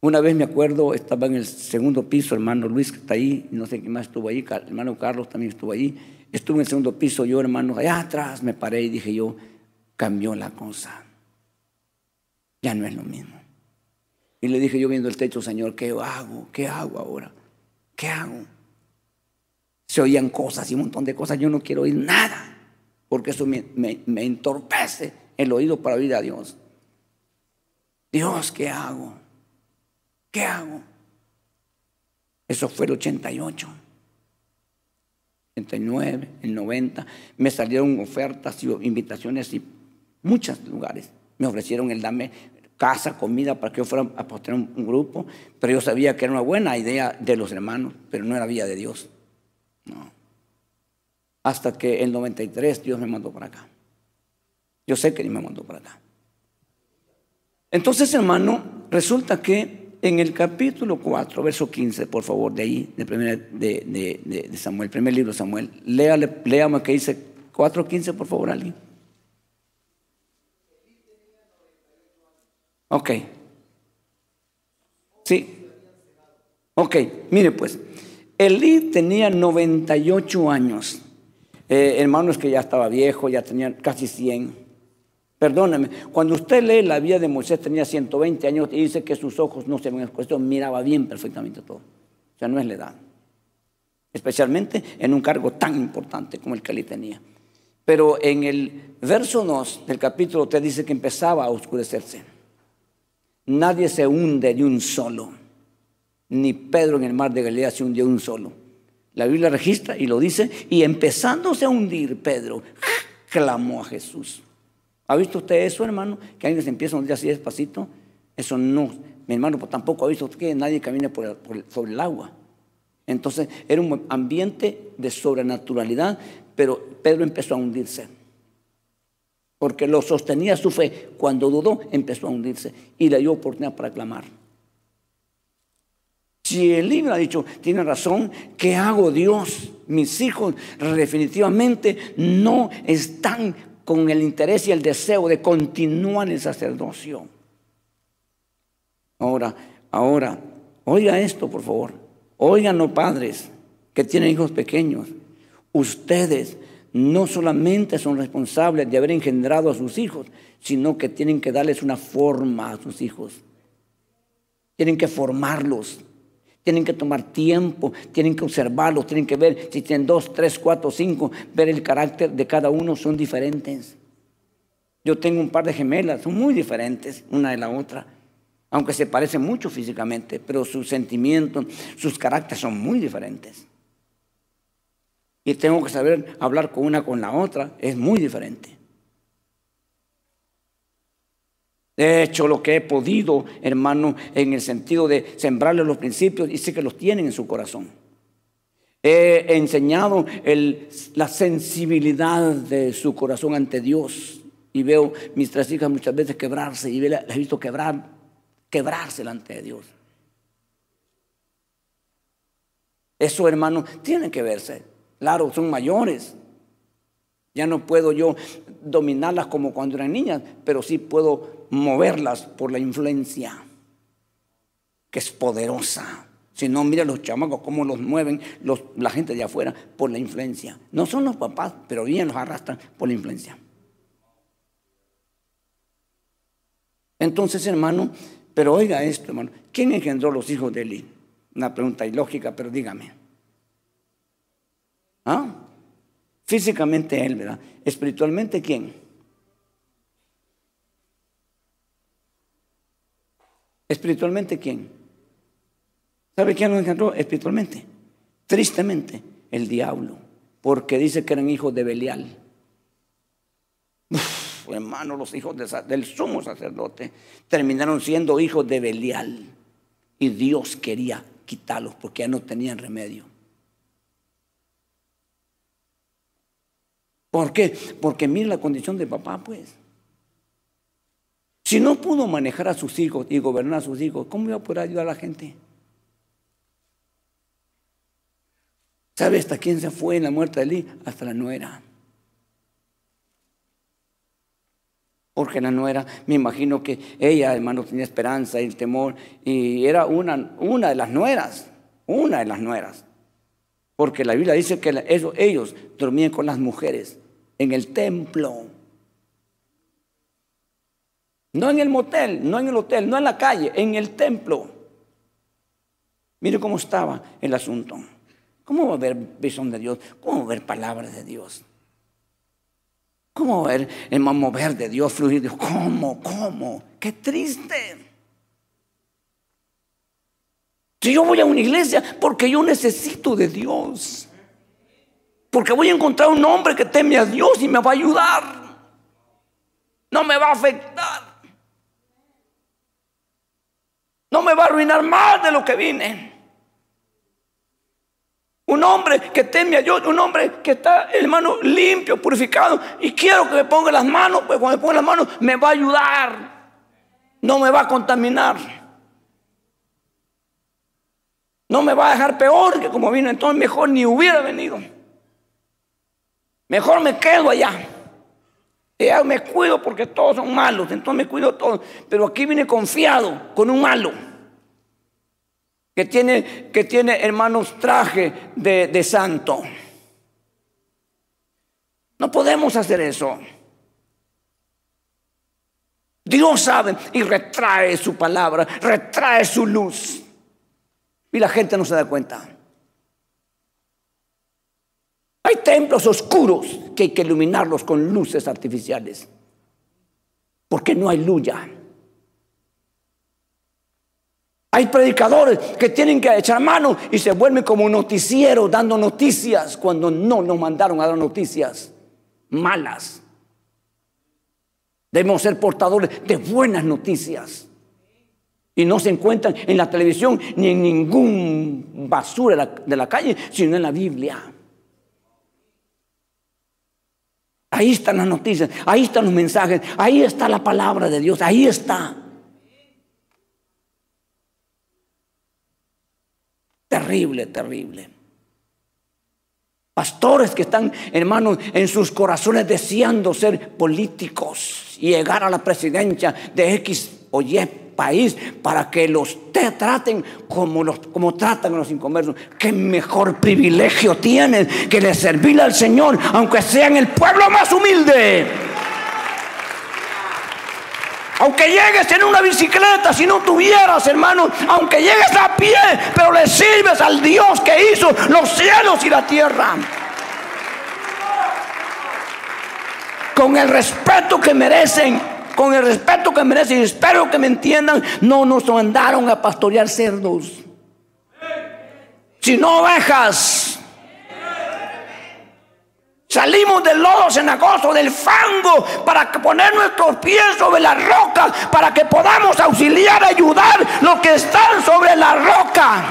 Una vez me acuerdo, estaba en el segundo piso, hermano Luis que está ahí, no sé quién más estuvo ahí, hermano Carlos también estuvo ahí. Estuve en el segundo piso, yo hermano, allá atrás me paré y dije yo, cambió la cosa. Ya no es lo mismo. Y le dije yo viendo el techo, Señor, ¿qué hago? ¿Qué hago ahora? ¿Qué hago? Se oían cosas y un montón de cosas. Yo no quiero oír nada, porque eso me, me entorpece el oído para oír a Dios. Dios, ¿qué hago? ¿Qué hago? Eso fue el 88. 89, el 90. Me salieron ofertas y invitaciones y muchos lugares. Me ofrecieron el dame casa, comida para que yo fuera a postear un, grupo, pero yo sabía que era una buena idea de los hermanos, pero no era vía de Dios. No. Hasta que en 93 Dios me mandó para acá. Yo sé que Dios me mandó para acá. Entonces, hermano, resulta que en el capítulo 4, verso 15, por favor, de ahí, de, de, de, de Samuel, primer libro de Samuel, léale, léame que dice 4.15, por favor, alguien. Ok. Sí. Ok, mire pues, Elí tenía 98 años. Eh, hermanos que ya estaba viejo, ya tenía casi 100. Perdóname, cuando usted lee la vida de Moisés tenía 120 años y dice que sus ojos no se ven expuestos, miraba bien perfectamente todo. O sea, no es la edad. Especialmente en un cargo tan importante como el que Elí tenía. Pero en el verso 2 del capítulo 3 dice que empezaba a oscurecerse. Nadie se hunde de un solo. Ni Pedro en el mar de Galilea se hundió un solo. La Biblia registra y lo dice. Y empezándose a hundir, Pedro clamó a Jesús. ¿Ha visto usted eso, hermano? Que alguien se empieza a hundir así despacito. Eso no, mi hermano, pues tampoco ha visto que nadie camine sobre el agua. Entonces era un ambiente de sobrenaturalidad, pero Pedro empezó a hundirse porque lo sostenía su fe. Cuando dudó, empezó a hundirse y le dio oportunidad para clamar. Si el libro ha dicho, tiene razón, ¿qué hago Dios? Mis hijos definitivamente no están con el interés y el deseo de continuar el sacerdocio. Ahora, ahora, oiga esto, por favor. Oigan, padres que tienen hijos pequeños. Ustedes no solamente son responsables de haber engendrado a sus hijos, sino que tienen que darles una forma a sus hijos. Tienen que formarlos, tienen que tomar tiempo, tienen que observarlos, tienen que ver si tienen dos, tres, cuatro, cinco, ver el carácter de cada uno, son diferentes. Yo tengo un par de gemelas, son muy diferentes una de la otra, aunque se parecen mucho físicamente, pero sus sentimientos, sus caracteres son muy diferentes y tengo que saber hablar con una con la otra, es muy diferente. De hecho, lo que he podido, hermano, en el sentido de sembrarle los principios, y sé que los tienen en su corazón. He enseñado la sensibilidad de su corazón ante Dios. Y veo mis tres hijas muchas veces quebrarse, y las he visto quebrar, quebrarse delante de Dios. Eso, hermano, tiene que verse. Claro, son mayores. Ya no puedo yo dominarlas como cuando eran niñas, pero sí puedo moverlas por la influencia, que es poderosa. Si no, mira los chamacos cómo los mueven la gente de afuera por la influencia. No son los papás, pero bien los arrastran por la influencia. Entonces, hermano, pero oiga esto, hermano. ¿Quién engendró los hijos de Eli? Una pregunta ilógica, pero dígame. ¿Ah? Físicamente él, ¿verdad? Espiritualmente, ¿quién? Espiritualmente, ¿quién? ¿Sabe quién lo engendró espiritualmente? Tristemente, el diablo, porque dice que eran hijos de Belial. hermano, los hijos del sumo sacerdote terminaron siendo hijos de Belial. Y Dios quería quitarlos porque ya no tenían remedio. ¿Por qué? Porque mira la condición de papá, pues. Si no pudo manejar a sus hijos y gobernar a sus hijos, ¿cómo iba a poder ayudar a la gente? ¿Sabe hasta quién se fue en la muerte de Eli? Hasta la nuera. Porque la nuera, me imagino que ella, hermano, tenía esperanza y temor. Y era una, una de las nueras, una de las nueras. Porque la Biblia dice que ellos dormían con las mujeres en el templo. No en el motel, no en el hotel, no en la calle, en el templo. Mire cómo estaba el asunto. ¿Cómo va a haber visión de Dios? ¿Cómo va a haber palabras de Dios? ¿Cómo va a haber el mover de Dios, fluir de Dios? ¿Cómo? ¿Cómo? ¡Qué triste! Si yo voy a una iglesia porque yo necesito de Dios. Porque voy a encontrar un hombre que teme a Dios y me va a ayudar. No me va a afectar. No me va a arruinar más de lo que vine. Un hombre que teme a Dios, un hombre que está, hermano, limpio, purificado. Y quiero que me ponga las manos, pues cuando me ponga las manos me va a ayudar. No me va a contaminar. No me va a dejar peor que como vino. Entonces mejor ni hubiera venido. Mejor me quedo allá. Ya me cuido porque todos son malos. Entonces me cuido todos. Pero aquí vine confiado con un malo que tiene, que tiene hermanos, traje de, de santo. No podemos hacer eso. Dios sabe y retrae su palabra, retrae su luz. Y la gente no se da cuenta. Hay templos oscuros que hay que iluminarlos con luces artificiales. Porque no hay luz ya. Hay predicadores que tienen que echar mano y se vuelven como noticieros dando noticias cuando no nos mandaron a dar noticias malas. Debemos ser portadores de buenas noticias. Y no se encuentran en la televisión ni en ningún basura de la calle, sino en la Biblia. Ahí están las noticias, ahí están los mensajes, ahí está la palabra de Dios, ahí está. Terrible, terrible. Pastores que están, hermanos, en sus corazones deseando ser políticos y llegar a la presidencia de X o Y país para que los te traten como, los, como tratan a los inconversos. Qué mejor privilegio tienen que de servirle al Señor, aunque sean el pueblo más humilde. Aunque llegues en una bicicleta, si no tuvieras, hermano, aunque llegues a pie, pero le sirves al Dios que hizo los cielos y la tierra. Con el respeto que merecen, con el respeto que merecen, y espero que me entiendan, no nos mandaron a pastorear cerdos, sino ovejas. Salimos del lodo cenagoso, del fango, para poner nuestros pies sobre la roca, para que podamos auxiliar, ayudar los que están sobre la roca.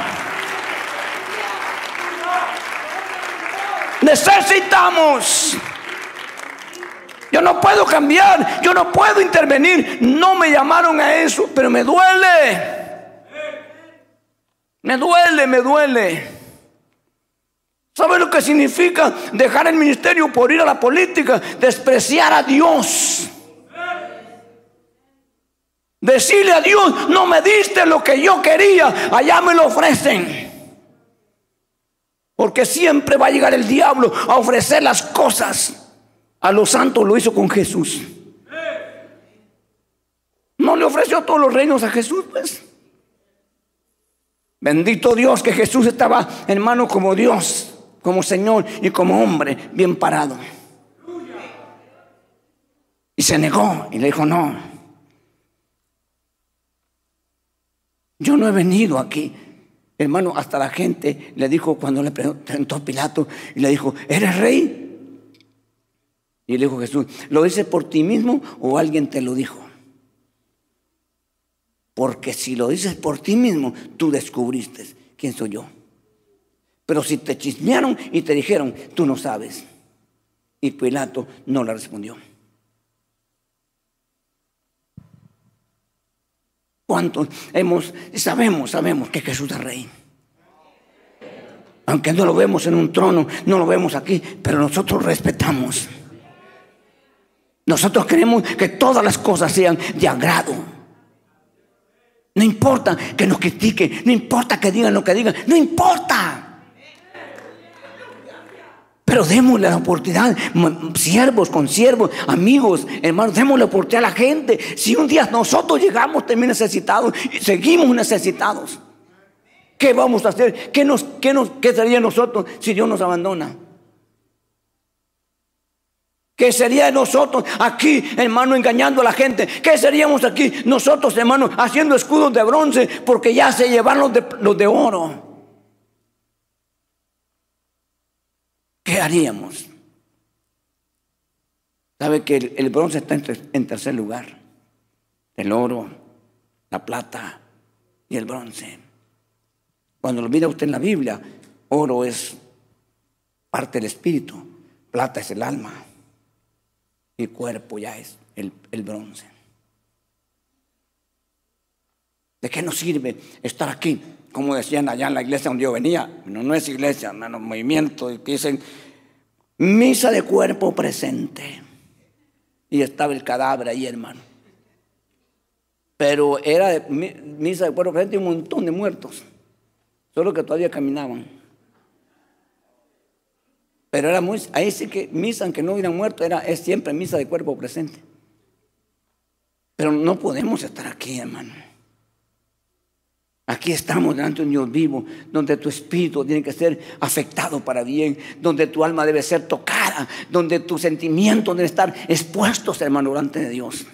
Necesitamos. Yo no puedo cambiar, yo no puedo intervenir. No me llamaron a eso, pero me duele. Me duele, me duele. ¿Sabe lo que significa dejar el ministerio por ir a la política? Despreciar a Dios. Decirle a Dios, no me diste lo que yo quería, allá me lo ofrecen. Porque siempre va a llegar el diablo a ofrecer las cosas. A los santos lo hizo con Jesús. No le ofreció todos los reinos a Jesús, pues. Bendito Dios que Jesús estaba, hermano, como Dios, como Señor y como hombre, bien parado. Y se negó y le dijo, no, yo no he venido aquí. Hermano, hasta la gente le dijo cuando le preguntó Pilato y le dijo, ¿eres rey? Y le dijo Jesús, ¿lo dices por ti mismo o alguien te lo dijo? Porque si lo dices por ti mismo, tú descubriste quién soy yo. Pero si te chismearon y te dijeron, tú no sabes. Y Pilato no le respondió. ¿Cuántos hemos, sabemos, sabemos que Jesús es rey? Aunque no lo vemos en un trono, no lo vemos aquí, pero nosotros respetamos. Nosotros queremos que todas las cosas sean de agrado. No importa que nos critiquen, no importa que digan lo que digan, no importa. Pero démosle la oportunidad, siervos con siervos, amigos, hermanos, démosle la oportunidad a la gente. Si un día nosotros llegamos también necesitados y seguimos necesitados, ¿qué vamos a hacer? ¿Qué, nos, qué, nos, qué sería nosotros si Dios nos abandona? ¿Qué sería de nosotros aquí, hermano, engañando a la gente? ¿Qué seríamos aquí nosotros, hermano, haciendo escudos de bronce porque ya se llevaron los de, oro? ¿Qué haríamos? ¿Sabe que el, bronce está en, tercer lugar? El oro, la plata y el bronce. Cuando lo mira usted en la Biblia, oro es parte del espíritu, plata es el alma y cuerpo ya es el, bronce. ¿De qué nos sirve estar aquí? Como decían allá en la iglesia donde yo venía, no, no es iglesia, hermano, movimiento, dicen misa de cuerpo presente. Y estaba el cadáver ahí, hermano. Pero era misa de cuerpo presente y un montón de muertos, solo que todavía caminaban. Pero era muy, ahí sí que misa, aunque no hubieran muerto, era, es siempre misa de cuerpo presente. Pero no podemos estar aquí, hermano. Aquí estamos delante de un Dios vivo, donde tu espíritu tiene que ser afectado para bien, donde tu alma debe ser tocada, donde tus sentimientos deben estar expuestos, hermano, delante de Dios.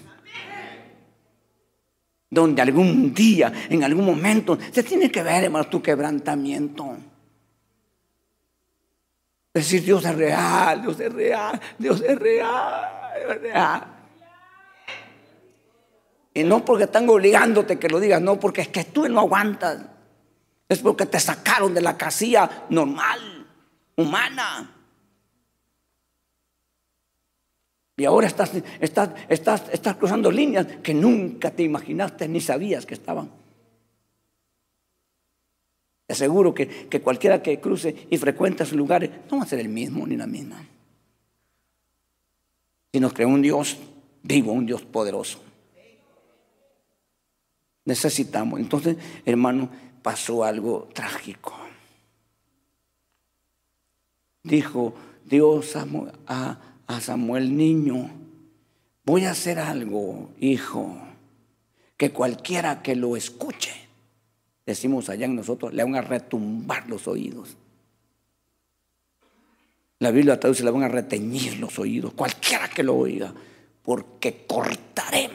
Donde algún día, en algún momento, se tiene que ver, hermano, tu quebrantamiento. Decir Dios es real, Dios es real, Dios es real, Dios es real. Y no porque están obligándote que lo digas, no, porque es que tú no aguantas. Es porque te sacaron de la casilla normal, humana. Y ahora estás, estás, estás, estás cruzando líneas que nunca te imaginaste ni sabías que estaban. Te aseguro que, que cualquiera que cruce y frecuente esos lugares no va a ser el mismo ni la misma. Sino que un Dios vivo, un Dios poderoso. Necesitamos. Entonces, hermano, pasó algo trágico. Dijo Dios a, a Samuel niño, voy a hacer algo, hijo, que cualquiera que lo escuche decimos allá en nosotros, le van a retumbar los oídos. La Biblia traduce, le van a reteñir los oídos, cualquiera que lo oiga, porque cortaré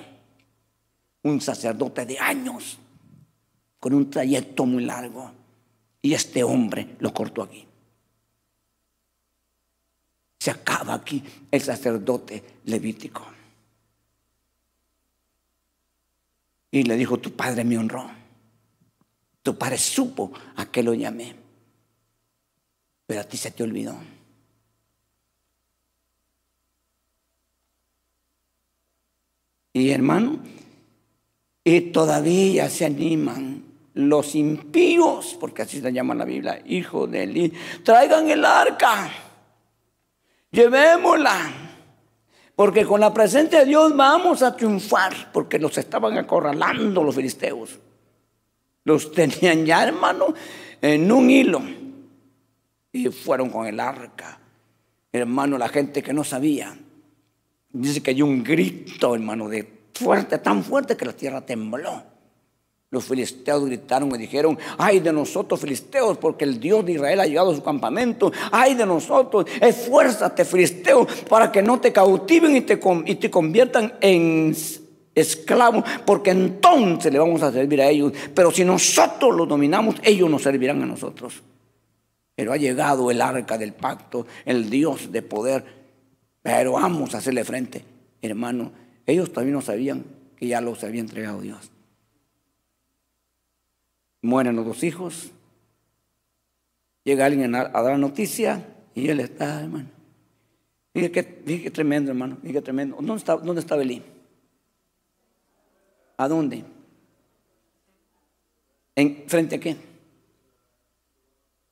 un sacerdote de años con un trayecto muy largo. Y este hombre lo cortó aquí. Se acaba aquí el sacerdote levítico. Y le dijo, tu padre me honró. Tu padre supo a qué lo llamé, pero a ti se te olvidó. Y hermano, y todavía se animan los impíos, porque así se llama la Biblia, hijo de Eli, traigan el arca, llevémosla, porque con la presencia de Dios vamos a triunfar, porque los estaban acorralando los filisteos. Los tenían ya, hermano, en un hilo. Y fueron con el arca. Hermano, la gente que no sabía. Dice que hay un grito, hermano, de fuerte, tan fuerte que la tierra tembló. Los filisteos gritaron y dijeron, ay de nosotros filisteos, porque el Dios de Israel ha llegado a su campamento. Ay de nosotros, esfuérzate filisteos para que no te cautiven y te, y te conviertan en esclavos, porque entonces le vamos a servir a ellos. Pero si nosotros los dominamos, ellos nos servirán a nosotros. Pero ha llegado el arca del pacto, el Dios de poder. Pero vamos a hacerle frente. Hermano, ellos también no sabían que ya los había entregado Dios. Mueren los dos hijos. Llega alguien a, dar noticia y él está, hermano. Dije que, tremendo, hermano. Dije tremendo. ¿Dónde está, dónde está Belín? ¿A dónde? ¿En, ¿Frente a qué?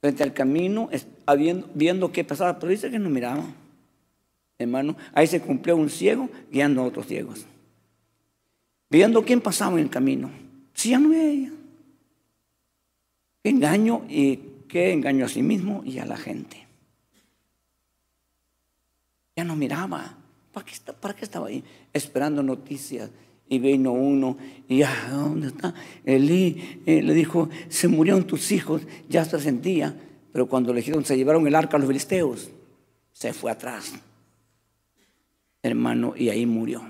Frente al camino, viendo, qué pasaba, pero dice que no miraba. Hermano, ahí se cumplió un ciego guiando a otros ciegos. Viendo quién pasaba en el camino. Si ya no veía. Qué engaño y qué engaño a sí mismo y a la gente. Ya no miraba. ¿Para qué, para qué estaba ahí? Esperando noticias. Y vino uno y ya, ¿dónde está? Elí eh, le dijo, se murieron tus hijos, ya se sentía. Pero cuando le dijeron, se llevaron el arca a los filisteos, se fue atrás. Hermano, y ahí murió.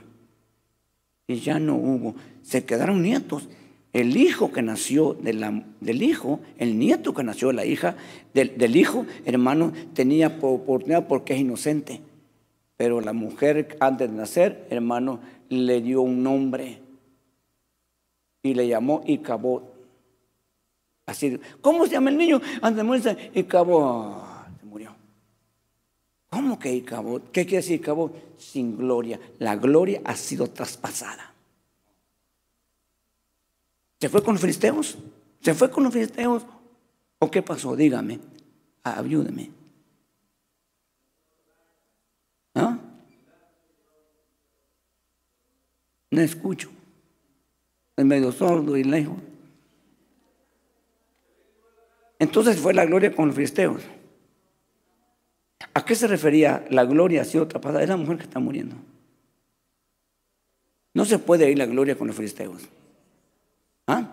Y ya no hubo. Se quedaron nietos el hijo que nació del hijo, el nieto que nació de la hija, del, hijo, hermano, tenía oportunidad porque es inocente. Pero la mujer antes de nacer, hermano, le dio un nombre y le llamó Icabod. Así, ¿cómo se llama el niño? Antes de morirse, Icabod. Se murió. ¿Cómo que Icabod? ¿Qué quiere decir Icabod? Sin gloria. La gloria ha sido traspasada. ¿Se fue con los filisteos? ¿Se fue con los filisteos? ¿O qué pasó? Dígame. Ayúdeme. ¿Ah? No escucho. Es medio sordo y lejos. Entonces fue la gloria con los filisteos. ¿A qué se refería la gloria si otra pasada? Es la mujer que está muriendo. No se puede ir la gloria con los filisteos. ¿Ah?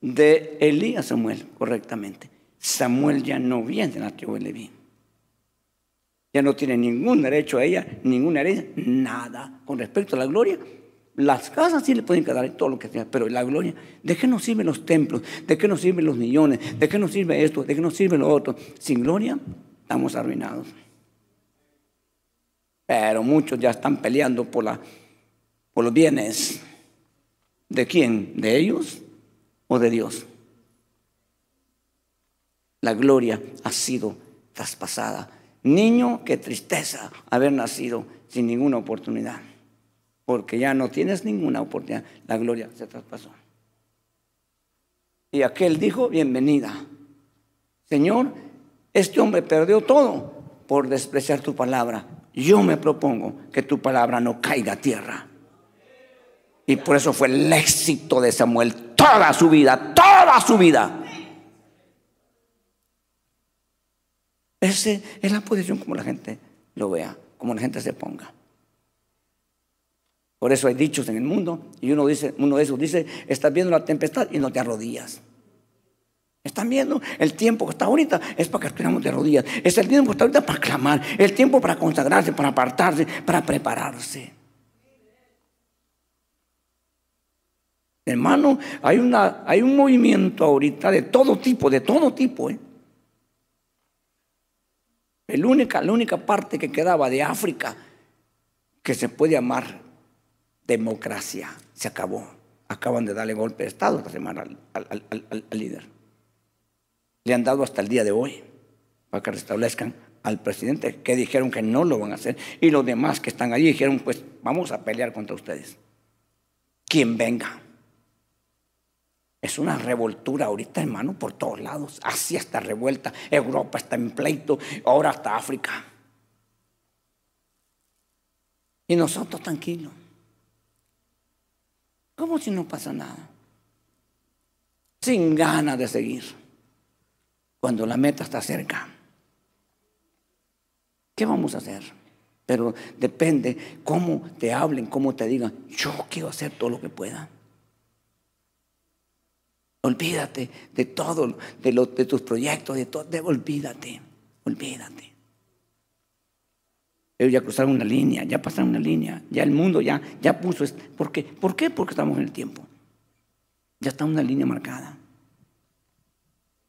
De Elí a Samuel, correctamente. Samuel ya no viene la tribu de Leví. Ya no tiene ningún derecho a ella, ninguna herencia, nada. Con respecto a la gloria, las casas sí le pueden quedar todo lo que sea, pero la gloria, ¿de qué nos sirven los templos? ¿De qué nos sirven los millones? ¿De qué nos sirve esto? ¿De qué nos sirve lo otro? Sin gloria, estamos arruinados. Pero muchos ya están peleando por, la, por los bienes. ¿De quién? ¿De ellos o de Dios? La gloria ha sido traspasada. Niño, qué tristeza haber nacido sin ninguna oportunidad. Porque ya no tienes ninguna oportunidad. La gloria se traspasó. Y aquel dijo, bienvenida. Señor, este hombre perdió todo por despreciar tu palabra. Yo me propongo que tu palabra no caiga a tierra. Y por eso fue el éxito de Samuel toda su vida, toda su vida. Esa es la posición como la gente lo vea, como la gente se ponga. Por eso hay dichos en el mundo y uno dice, uno de esos dice, estás viendo la tempestad y no te arrodillas. Están viendo el tiempo que está ahorita es para que estemos de rodillas. Es el tiempo que está ahorita para clamar, el tiempo para consagrarse, para apartarse, para prepararse. Hermano, hay, una, hay un movimiento ahorita de todo tipo, de todo tipo. ¿eh? La, única, la única parte que quedaba de África que se puede llamar democracia se acabó. Acaban de darle golpe de Estado esta semana al, al líder. Le han dado hasta el día de hoy para que restablezcan al presidente, que dijeron que no lo van a hacer. Y los demás que están allí dijeron, pues vamos a pelear contra ustedes. Quien venga. Es una revoltura ahorita, hermano, por todos lados. Asia está revuelta, Europa está en pleito, ahora hasta África. Y nosotros tranquilos. Como si no pasa nada. Sin ganas de seguir. Cuando la meta está cerca. ¿Qué vamos a hacer? Pero depende cómo te hablen, cómo te digan, yo quiero hacer todo lo que pueda. Olvídate de todo, de, de tus proyectos, de todo, olvídate, olvídate. Ellos ya cruzaron una línea, ya pasaron una línea, ya el mundo ya, ya puso. ¿Por qué? ¿Por qué? Porque estamos en el tiempo. Ya está una línea marcada.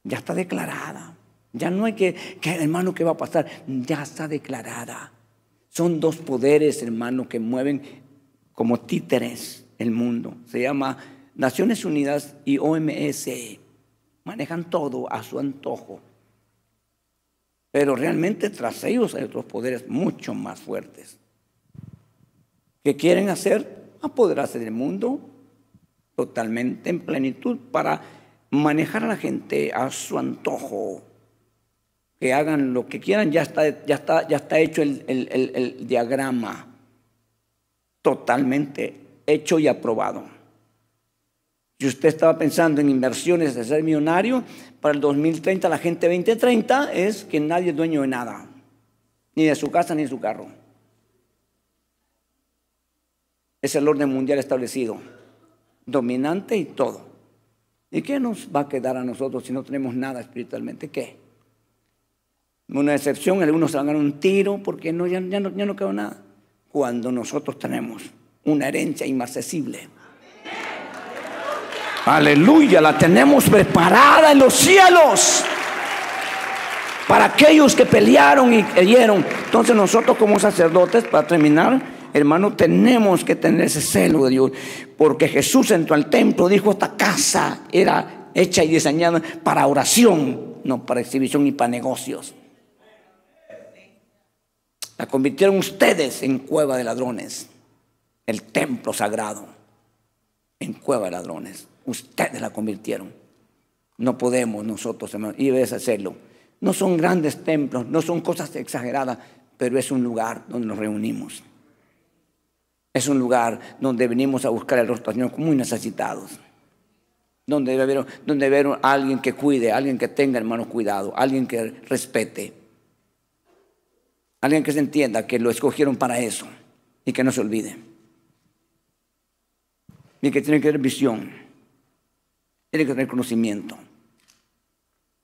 Ya está declarada. Ya no hay que, que, hermano, ¿qué va a pasar? Ya está declarada. Son dos poderes, hermano, que mueven como títeres el mundo. Se llama Naciones Unidas y OMS. Manejan todo a su antojo. Pero realmente tras ellos hay otros poderes mucho más fuertes. que quieren hacer? Apoderarse del mundo totalmente en plenitud para manejar a la gente a su antojo. Que hagan lo que quieran, ya está, ya está, ya está hecho el, el diagrama. Totalmente hecho y aprobado. Si usted estaba pensando en inversiones de ser millonario, para el 2030, la gente 2030 es que nadie es dueño de nada, ni de su casa ni de su carro. Es el orden mundial establecido, dominante y todo. ¿Y qué nos va a quedar a nosotros si no tenemos nada espiritualmente? ¿Qué? Una excepción, algunos se van a dar un tiro porque no, ya, no, ya no quedó nada. Cuando nosotros tenemos una herencia inaccesible Aleluya, la tenemos preparada en los cielos. Para aquellos que pelearon y creyeron. Entonces nosotros como sacerdotes, para terminar, hermano, tenemos que tener ese celo de Dios. Porque Jesús entró al templo, dijo, esta casa era hecha y diseñada para oración, no para exhibición ni para negocios. La convirtieron ustedes en cueva de ladrones. El templo sagrado en cueva de ladrones. Ustedes la convirtieron. No podemos nosotros, hermanos, y debes hacerlo. No son grandes templos, no son cosas exageradas, pero es un lugar donde nos reunimos. Es un lugar donde venimos a buscar el rostro Señor muy necesitados. Donde debe, haber, donde debe haber alguien que cuide, alguien que tenga, hermano, cuidado, alguien que respete. Alguien que se entienda que lo escogieron para eso y que no se olvide. Y que tiene que tener visión tiene que tener conocimiento,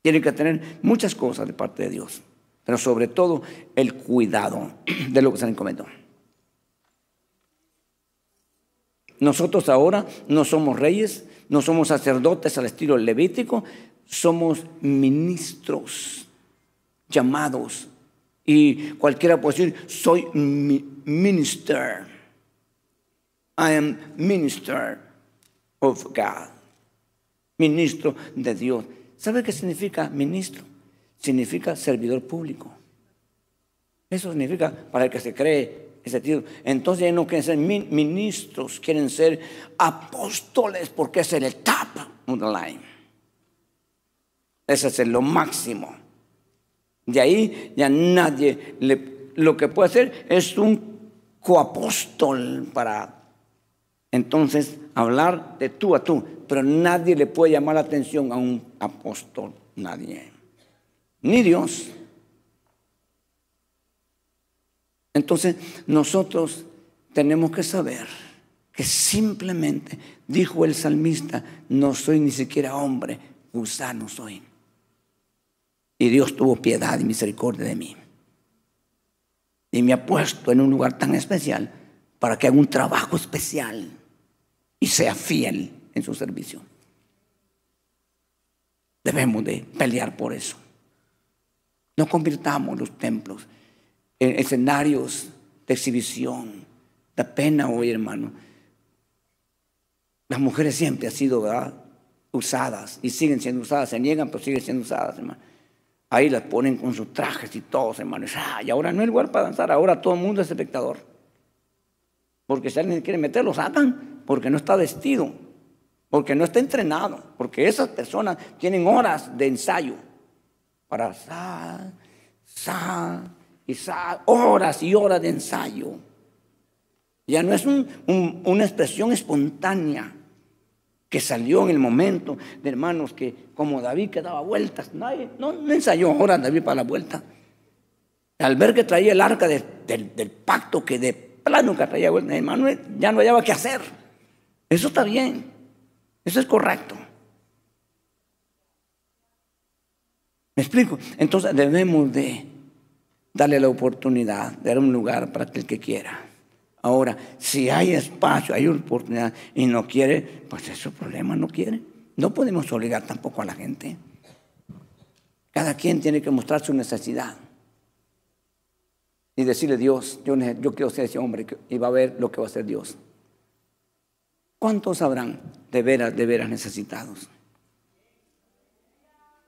tiene que tener muchas cosas de parte de Dios, pero sobre todo el cuidado de lo que se le encomendó. Nosotros ahora no somos reyes, no somos sacerdotes al estilo levítico, somos ministros llamados. Y cualquiera puede decir, soy minister. I am minister of God ministro de Dios. ¿Sabe qué significa ministro? Significa servidor público. Eso significa para el que se cree ese título. Entonces ya no quieren ser ministros, quieren ser apóstoles porque es el top of the line. Ese es lo máximo. De ahí ya nadie lo que puede hacer es un coapóstol para entonces hablar de tú a tú, pero nadie le puede llamar la atención a un apóstol, nadie, ni Dios. Entonces nosotros tenemos que saber que simplemente, dijo el salmista, no soy ni siquiera hombre, gusano soy. Y Dios tuvo piedad y misericordia de mí. Y me ha puesto en un lugar tan especial para que haga un trabajo especial y sea fiel en su servicio. Debemos de pelear por eso. No convirtamos los templos en escenarios de exhibición. Da pena hoy, hermano. Las mujeres siempre han sido usadas y siguen siendo usadas. Se niegan, pero siguen siendo usadas, hermano. Ahí las ponen con sus trajes y todos, hermano. y ahora no es lugar para danzar, ahora todo el mundo es espectador. Porque si alguien quiere meter, lo sacan porque no está vestido, porque no está entrenado, porque esas personas tienen horas de ensayo para sa, sa y sa, horas y horas de ensayo. Ya no es una expresión espontánea que salió en el momento de hermanos que como David que daba vueltas, nadie, no, ensayó horas David para la vuelta. Al ver que traía el arca del pacto que de plano que traía, hermano, ya no hallaba qué hacer. Eso está bien. Eso es correcto. ¿Me explico? Entonces debemos de darle la oportunidad, dar un lugar para el que quiera. Ahora, si hay espacio, hay oportunidad y no quiere, pues es su problema, no quiere. No podemos obligar tampoco a la gente. Cada quien tiene que mostrar su necesidad. Y decirle, Dios, yo, yo quiero ser ese hombre y va a ver lo que va a hacer Dios. ¿Cuántos habrán de veras, de veras necesitados?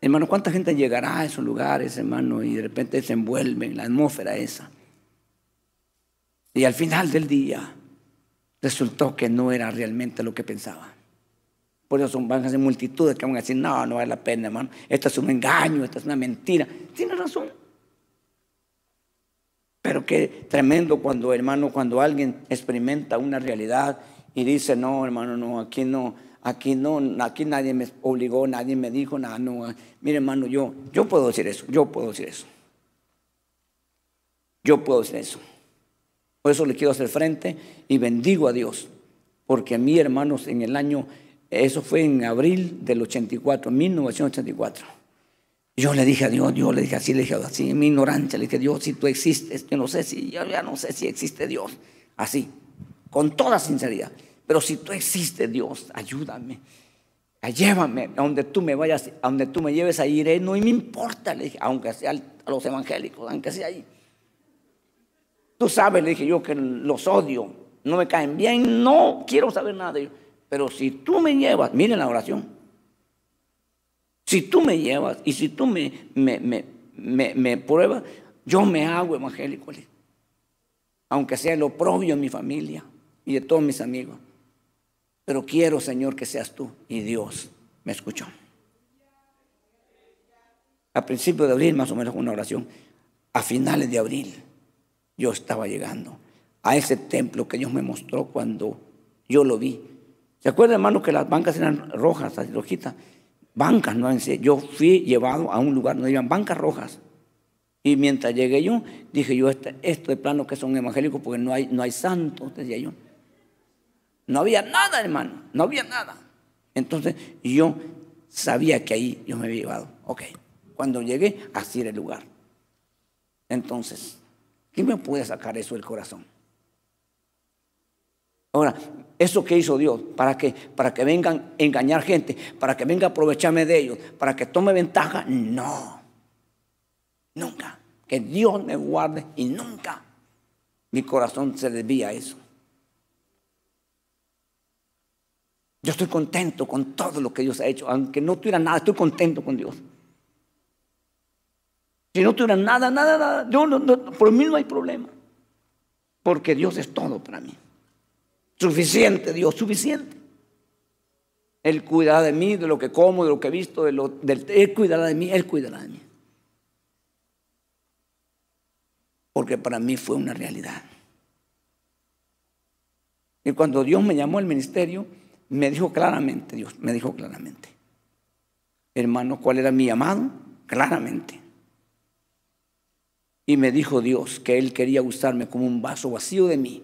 Hermano, ¿cuánta gente llegará a esos lugares, hermano, y de repente se envuelve en la atmósfera esa? Y al final del día resultó que no era realmente lo que pensaba. Por eso van a ser multitudes que van a decir, no, no vale la pena, hermano. Esto es un engaño, esto es una mentira. Tiene razón. Pero qué tremendo cuando, hermano, cuando alguien experimenta una realidad y dice, no, hermano, no, aquí no, aquí no, aquí nadie me obligó, nadie me dijo nada, no. Mire, hermano, yo, yo puedo decir eso, yo puedo decir eso. Yo puedo decir eso. Por eso le quiero hacer frente y bendigo a Dios. Porque a mí, hermanos, en el año, eso fue en abril del 84, 1984. Yo le dije a Dios, yo le dije así, le dije así, en mi ignorancia, le dije, Dios, si tú existes, yo no sé si, yo ya no sé si existe Dios. Así, con toda sinceridad. Pero si tú existes, Dios, ayúdame. Llévame a donde tú me vayas, a donde tú me lleves a ir, no me importa, le dije, aunque sea a los evangélicos, aunque sea ahí. Tú sabes, le dije yo, que los odio, no me caen bien, no quiero saber nada de ellos. Pero si tú me llevas, miren la oración. Si tú me llevas y si tú me, pruebas, yo me hago evangélico. Aunque sea lo propio en mi familia y de todos mis amigos. Pero quiero, Señor, que seas tú. Y Dios me escuchó. A principios de abril, más o menos, una oración. A finales de abril yo estaba llegando a ese templo que Dios me mostró cuando yo lo vi. ¿Se acuerdan, hermano, que las bancas eran rojas, así rojitas? Bancas, no Yo fui llevado a un lugar donde iban bancas rojas. Y mientras llegué yo, dije yo, este, esto de plano que son evangélicos porque no hay, no hay santos, decía yo. No había nada, hermano, no había nada. Entonces yo sabía que ahí yo me había llevado. Ok, cuando llegué, así era el lugar. Entonces, ¿Quién me puede sacar eso del corazón? Ahora, ¿eso que hizo Dios? ¿Para que Para que vengan a engañar gente, para que venga a aprovecharme de ellos, para que tome ventaja. No, nunca. Que Dios me guarde y nunca mi corazón se desvía a eso. Yo estoy contento con todo lo que Dios ha hecho, aunque no tuviera nada, estoy contento con Dios. Si no tuviera nada, nada, nada, yo no, por mí no hay problema. Porque Dios es todo para mí. Suficiente, Dios, suficiente. Él cuidará de mí, de lo que como, de lo que he visto, del, Él cuidará de mí, Él cuidará de mí. Porque para mí fue una realidad. Y cuando Dios me llamó al ministerio, me dijo claramente, Dios me dijo claramente, hermano, ¿cuál era mi llamado? Claramente. Y me dijo Dios que Él quería usarme como un vaso vacío de mí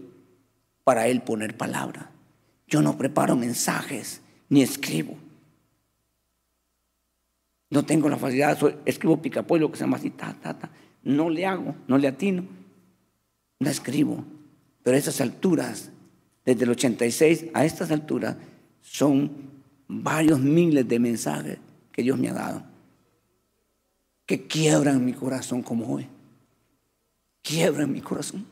para Él poner palabra. Yo no preparo mensajes ni escribo. No tengo la facilidad, escribo picapollo que se llama así, ta, ta, ta. No le hago, no le atino. No escribo. Pero a esas alturas, desde el 86 a estas alturas, son varios miles de mensajes que Dios me ha dado que quiebran mi corazón como hoy quiebra en mi corazón.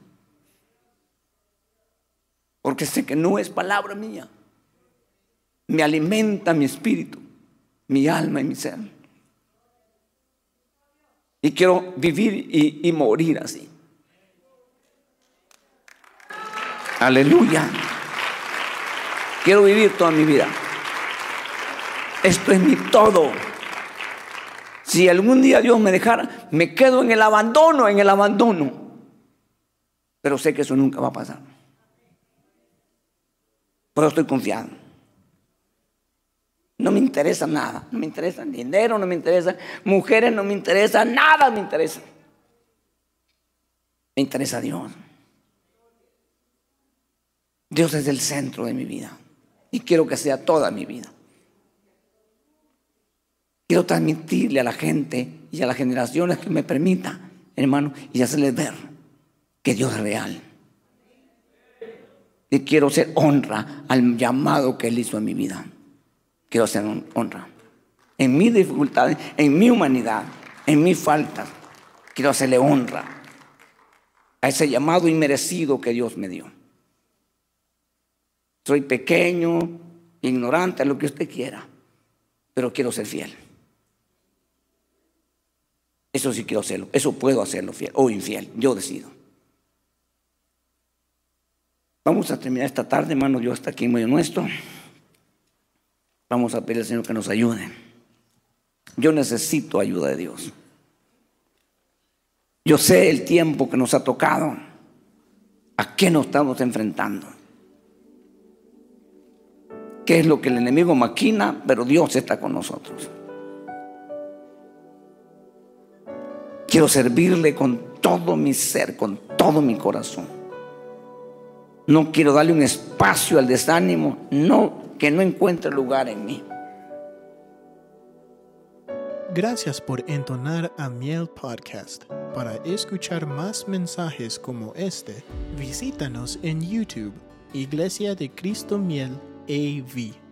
Porque sé que no es palabra mía. Me alimenta mi espíritu, mi alma y mi ser. Y quiero vivir y, morir así. Aleluya. Quiero vivir toda mi vida. Esto es mi todo. Si algún día Dios me dejara, me quedo en el abandono, en el abandono. Pero sé que eso nunca va a pasar. Pero estoy confiado. No me interesa nada. No me interesa dinero, no me interesa mujeres, no me interesa nada, me interesa. Me interesa Dios. Dios es el centro de mi vida y quiero que sea toda mi vida. Quiero transmitirle a la gente y a las generaciones que me permita, hermano, y hacerles ver que Dios es real. Y quiero hacer honra al llamado que Él hizo en mi vida. Quiero hacer honra. En mis dificultades, en mi humanidad, en mis faltas, quiero hacerle honra a ese llamado inmerecido que Dios me dio. Soy pequeño, ignorante, lo que usted quiera, pero quiero ser fiel. Eso sí quiero hacerlo, eso puedo hacerlo fiel o infiel, yo decido. Vamos a terminar esta tarde, hermano, yo hasta aquí en medio nuestro. Vamos a pedir al Señor que nos ayude. Yo necesito ayuda de Dios. Yo sé el tiempo que nos ha tocado, a qué nos estamos enfrentando. ¿Qué es lo que el enemigo maquina? Pero Dios está con nosotros. Quiero servirle con todo mi ser, con todo mi corazón. No quiero darle un espacio al desánimo, no, que no encuentre lugar en mí. Gracias por entonar a Miel Podcast. Para escuchar más mensajes como este, visítanos en YouTube, Iglesia de Cristo Miel AV.